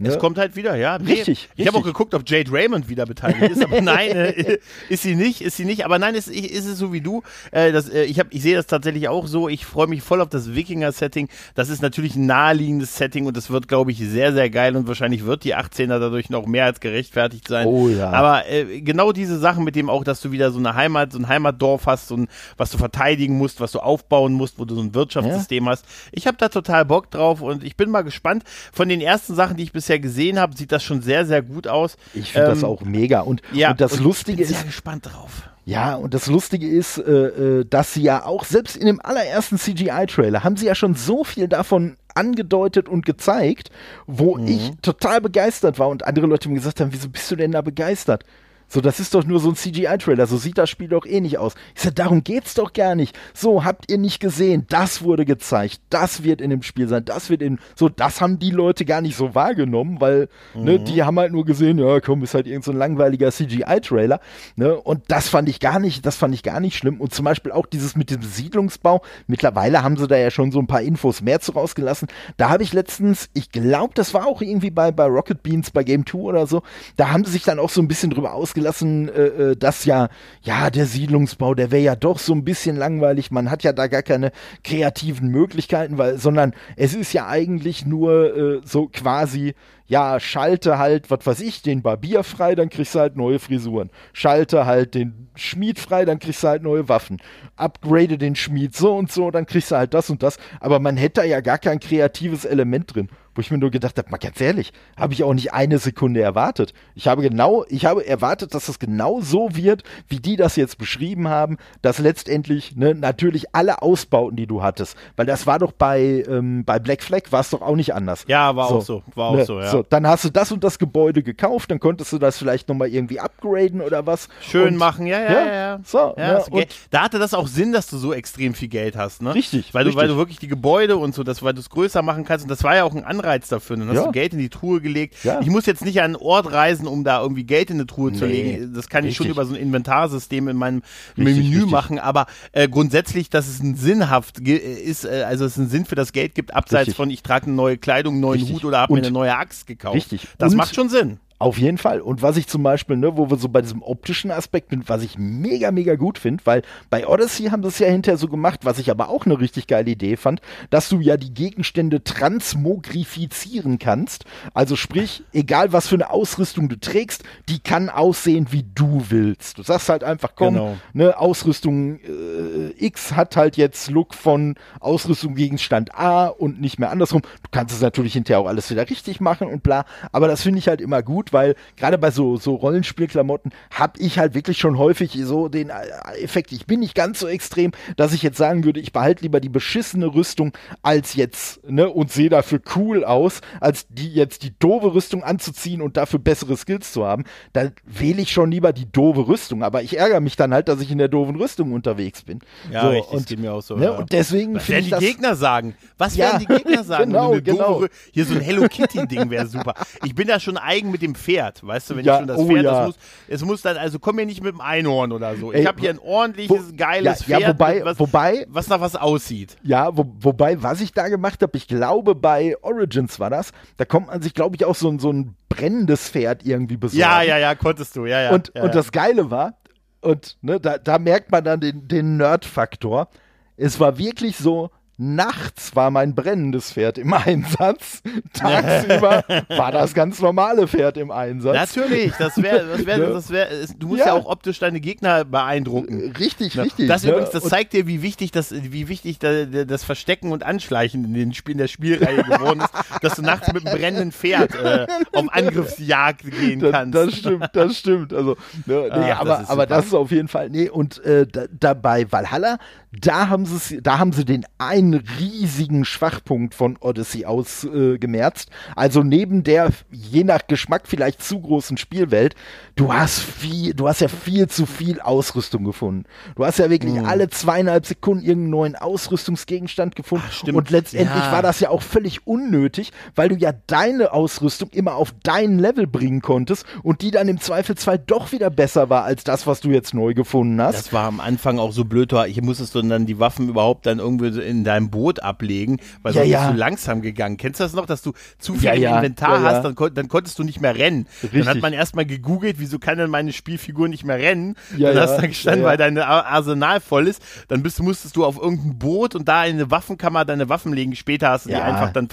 Ne? Es kommt halt wieder, ja. Nee, richtig. Ich habe auch geguckt, ob Jade Raymond wieder beteiligt ist, aber nein, äh, ist sie nicht, ist sie nicht. Aber nein, ist, ist es so wie du. Äh, das, äh, ich ich sehe das tatsächlich auch so. Ich freue mich voll auf das Wikinger-Setting. Das ist natürlich ein naheliegendes Setting und das wird, glaube ich, sehr, sehr geil und wahrscheinlich wird die 18er dadurch noch mehr als gerechtfertigt sein. Oh ja. Aber äh, genau diese Sachen mit dem auch, dass du wieder so eine Heimat, so ein Heimatdorf hast, so ein, was du verteidigen musst, was du aufbauen musst, wo du so ein Wirtschaftssystem ja. hast. Ich habe da total Bock drauf und ich bin mal gespannt. Von den ersten Sachen, die ich bisher gesehen habe, sieht das schon sehr, sehr gut aus. Ich finde ähm, das auch mega. Und, ja, und das und Lustige ich bin ist. sehr gespannt drauf. Ja, und das Lustige ist, äh, äh, dass sie ja auch, selbst in dem allerersten CGI-Trailer, haben sie ja schon so viel davon angedeutet und gezeigt, wo mhm. ich total begeistert war und andere Leute mir gesagt haben, wieso bist du denn da begeistert? So, das ist doch nur so ein CGI-Trailer. So sieht das Spiel doch eh nicht aus. Ich sag, darum geht's doch gar nicht. So, habt ihr nicht gesehen? Das wurde gezeigt. Das wird in dem Spiel sein. Das wird in, so, das haben die Leute gar nicht so wahrgenommen, weil, ne, mhm. ne, die haben halt nur gesehen, ja, komm, ist halt irgend so ein langweiliger CGI-Trailer, ne, und das fand ich gar nicht, das fand ich gar nicht schlimm. Und zum Beispiel auch dieses mit dem Siedlungsbau. Mittlerweile haben sie da ja schon so ein paar Infos mehr zu rausgelassen. Da habe ich letztens, ich glaube, das war auch irgendwie bei, bei Rocket Beans, bei Game 2 oder so, da haben sie sich dann auch so ein bisschen drüber ausgelassen, ausgelassen, äh, äh, dass ja, ja, der Siedlungsbau, der wäre ja doch so ein bisschen langweilig. Man hat ja da gar keine kreativen Möglichkeiten, weil, sondern es ist ja eigentlich nur äh, so quasi ja, schalte halt, was weiß ich, den Barbier frei, dann kriegst du halt neue Frisuren. Schalte halt den Schmied frei, dann kriegst du halt neue Waffen. Upgrade den Schmied so und so, dann kriegst du halt das und das. Aber man hätte da ja gar kein kreatives Element drin. Wo ich mir nur gedacht habe, mal ganz ehrlich, habe ich auch nicht eine Sekunde erwartet. Ich habe genau, ich habe erwartet, dass das genau so wird, wie die das jetzt beschrieben haben, dass letztendlich ne, natürlich alle Ausbauten, die du hattest, weil das war doch bei, ähm, bei Black Flag war es doch auch nicht anders. Ja, war so, auch so, war ne, auch so, ja. So, dann hast du das und das Gebäude gekauft, dann konntest du das vielleicht nochmal irgendwie upgraden oder was. Schön und, machen, ja, ja, ja. ja. So, ja, ne, da hatte das auch Sinn, dass du so extrem viel Geld hast, ne? Richtig. Weil richtig. du, weil du wirklich die Gebäude und so, das, weil du es größer machen kannst und das war ja auch ein Anreiz dafür. Dann hast ja. du Geld in die Truhe gelegt. Ja. Ich muss jetzt nicht an einen Ort reisen, um da irgendwie Geld in eine Truhe nee. zu legen. Das kann ich schon über so ein Inventarsystem in meinem richtig, Menü richtig. machen, aber äh, grundsätzlich, dass es ein sinnhaft ist, äh, also es einen Sinn für das Geld gibt, abseits richtig. von ich trage eine neue Kleidung, einen neuen Hut oder habe mir eine neue Axt gekauft. Richtig. Das und macht schon Sinn. Auf jeden Fall. Und was ich zum Beispiel, ne, wo wir so bei diesem optischen Aspekt sind, was ich mega, mega gut finde, weil bei Odyssey haben sie es ja hinterher so gemacht, was ich aber auch eine richtig geile Idee fand, dass du ja die Gegenstände transmogrifizieren kannst. Also sprich, egal was für eine Ausrüstung du trägst, die kann aussehen, wie du willst. Du sagst halt einfach, komm, genau. ne, Ausrüstung äh, X hat halt jetzt Look von Ausrüstung Gegenstand A und nicht mehr andersrum. Du kannst es natürlich hinterher auch alles wieder richtig machen und bla. Aber das finde ich halt immer gut weil gerade bei so, so Rollenspielklamotten habe ich halt wirklich schon häufig so den äh, Effekt, ich bin nicht ganz so extrem, dass ich jetzt sagen würde, ich behalte lieber die beschissene Rüstung als jetzt, ne, und sehe dafür cool aus, als die jetzt die doofe Rüstung anzuziehen und dafür bessere Skills zu haben. Da wähle ich schon lieber die doofe Rüstung, aber ich ärgere mich dann halt, dass ich in der doofen Rüstung unterwegs bin. Ja, so, richtig, und, geht mir auch so. Ne, ja. Und deswegen Was werden die Gegner sagen? Was ja, werden die Gegner sagen? genau, genau. Hier so ein Hello Kitty Ding wäre super. Ich bin da schon eigen mit dem Pferd, weißt du, wenn ja, ich schon das oh Pferd, ja. das muss, es muss dann, also komm mir nicht mit dem Einhorn oder so. Ich habe hier ein ordentliches, wo, geiles ja, Pferd, ja, wobei, was, wobei, was nach was aussieht. Ja, wo, wobei, was ich da gemacht habe, ich glaube bei Origins war das, da kommt man sich, glaube ich, auch so, so ein brennendes Pferd irgendwie besorgen. Ja, ja, ja, konntest du, ja, ja. Und, und das Geile war, und ne, da, da merkt man dann den, den Nerd-Faktor, es war wirklich so, Nachts war mein brennendes Pferd im Einsatz. Tagsüber war das ganz normale Pferd im Einsatz. Natürlich, das wäre, das wäre, ne? das wäre, du musst ja. ja. auch optisch deine Gegner beeindrucken. Richtig, ja. richtig. Das ne? übrigens, das zeigt dir, wie wichtig das, wie wichtig das Verstecken und Anschleichen in, den in der Spielreihe geworden ist, dass du nachts mit einem brennenden Pferd äh, auf Angriffsjagd gehen das, kannst. Das stimmt, das stimmt. Also, ne, nee, Ach, aber, das aber das ist auf jeden Fall, nee, und äh, da, dabei Valhalla, da haben sie, da haben sie den einen einen riesigen Schwachpunkt von Odyssey ausgemerzt. Äh, also neben der je nach Geschmack vielleicht zu großen Spielwelt, du hast viel, du hast ja viel zu viel Ausrüstung gefunden. Du hast ja wirklich mhm. alle zweieinhalb Sekunden irgendeinen neuen Ausrüstungsgegenstand gefunden. Ach, und letztendlich ja. war das ja auch völlig unnötig, weil du ja deine Ausrüstung immer auf dein Level bringen konntest und die dann im Zweifelsfall doch wieder besser war als das, was du jetzt neu gefunden hast. Das war am Anfang auch so blöd, ich musstest du dann die Waffen überhaupt dann irgendwie in deinem deinem Boot ablegen, weil Ja, sonst ja. bist du langsam gegangen. Kennst du das noch, dass du zu viel Ja, im Inventar hast, dann, kon dann konntest du nicht mehr rennen. Dann hat Richtig. man erstmal gegoogelt, wieso kann denn meine Spielfigur nicht mehr rennen? Ja, dann hast du dann gestanden, weil dein Ar- Arsenal voll ist. Dann bist, musstest du auf irgendein Boot und da in eine Waffenkammer deine Waffen legen. Später hast du die einfach dann,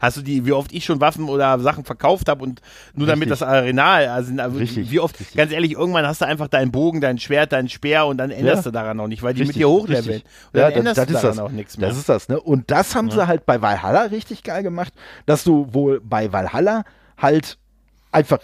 hast du die, wie oft ich schon Waffen oder Sachen verkauft habe und nur damit Richtig. das Arenal, also, also Richtig, wie oft, richtig. ganz ehrlich, irgendwann hast du einfach deinen Bogen, dein Schwert, dein Speer und dann änderst du daran auch nicht, weil die mit Richtig, dir hochleveln. richtig. Und dann Ja, änderst das, du das ist daran das. auch nichts mehr. Das ist das, ne? Und das haben sie halt bei Valhalla richtig geil gemacht, dass du wohl bei Valhalla halt einfach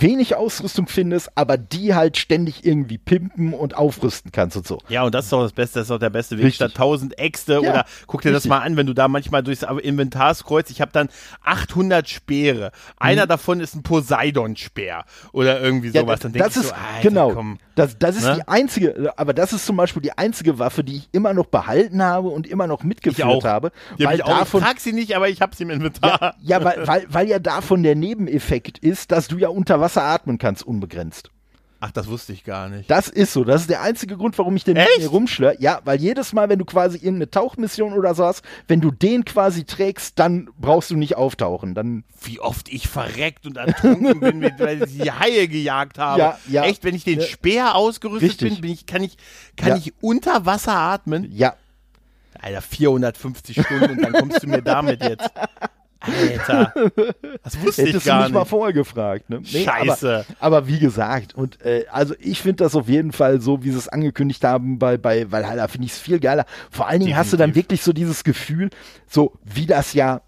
wenig Ausrüstung findest, aber die halt ständig irgendwie pimpen und aufrüsten kannst und so. Ja, und das ist doch das Beste, das ist doch der beste Weg. Richtig. Statt 1000 Äxte Ja, oder guck dir das richtig. mal an, wenn du da manchmal durchs Inventar scrollst. Ich habe dann 800 Speere. Einer davon ist ein Poseidon-Speer oder irgendwie Mhm. Ja, sowas. Dann das ist so, Alter, genau. komm. Das, das ist Ne? die einzige, aber das ist zum Beispiel die einzige Waffe, die ich immer noch behalten habe und immer noch mitgeführt habe, hab weil ich, auch. ich trag sie nicht, aber ich habe sie im Inventar. ja, ja weil, weil, weil ja davon der Nebeneffekt ist, dass du ja unter Wasser atmen kannst unbegrenzt. Ach, das wusste ich gar nicht. Das ist so. Das ist der einzige Grund, warum ich den mit Echt? mir rumschlör. Ja, weil jedes Mal, wenn du quasi irgendeine Tauchmission oder so hast, wenn du den quasi trägst, dann brauchst du nicht auftauchen. Dann Wie oft ich verreckt und ertrunken bin, mit, weil ich die Haie gejagt habe. Ja, ja. Echt, wenn ich den. Speer ausgerüstet Richtig. bin, bin ich, kann ich, kann Ja. ich unter Wasser atmen? ja, Alter, 450 Stunden und dann kommst du mir damit jetzt. Alter, das wusste ich hättest du gar mich mal nicht. vorher gefragt. Ne? Scheiße. Aber, aber wie gesagt, und äh, also ich finde das auf jeden Fall so, wie sie es angekündigt haben bei, bei Valhalla, finde ich es viel geiler. Vor allen Dingen hast du dann Definitiv. wirklich so dieses Gefühl, so wie das ja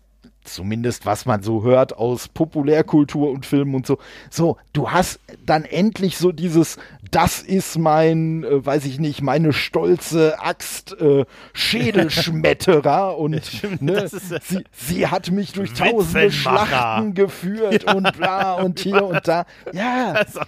zumindest was man so hört aus Populärkultur und Filmen und so. So, du hast dann endlich so dieses, das ist mein, äh, weiß ich nicht, meine stolze Axt, äh, Schädelschmetterer und ne, das ist, äh, sie, sie hat mich durch tausende. Schlachten geführt und bla und hier und da. Ja, Also,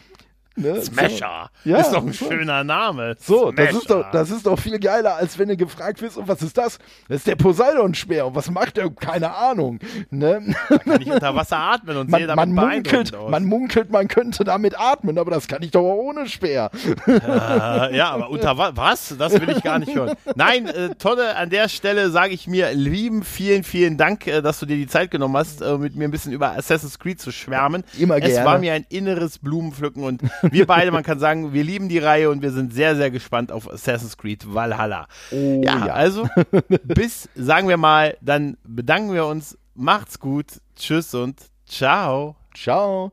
ne, Smasher. Ja, ist doch ein so. schöner Name. So, das ist, doch, das ist doch viel geiler, als wenn du gefragt wirst, und was ist das? Das ist der Poseidon-Speer. Und was macht der? Keine Ahnung. Ne? Kann ich unter Wasser atmen und sehe Man, damit man, munkelt, aus. man munkelt, man könnte damit atmen, aber das kann ich doch auch ohne Speer. Äh, ja, aber unter wa was? Das will ich gar nicht hören. Nein, äh, tolle, an der Stelle sage ich mir lieben, vielen, vielen Dank, äh, dass du dir die Zeit genommen hast, äh, mit mir ein bisschen über Assassin's Creed zu schwärmen. Immer Es gerne. war mir ein inneres Blumenpflücken und wir beide, man kann sagen, wir lieben die Reihe und wir sind sehr, sehr gespannt auf Assassin's Creed Valhalla. Oh, ja, ja. also bis, sagen wir mal, dann bedanken wir uns. Macht's gut. Tschüss und ciao. Ciao.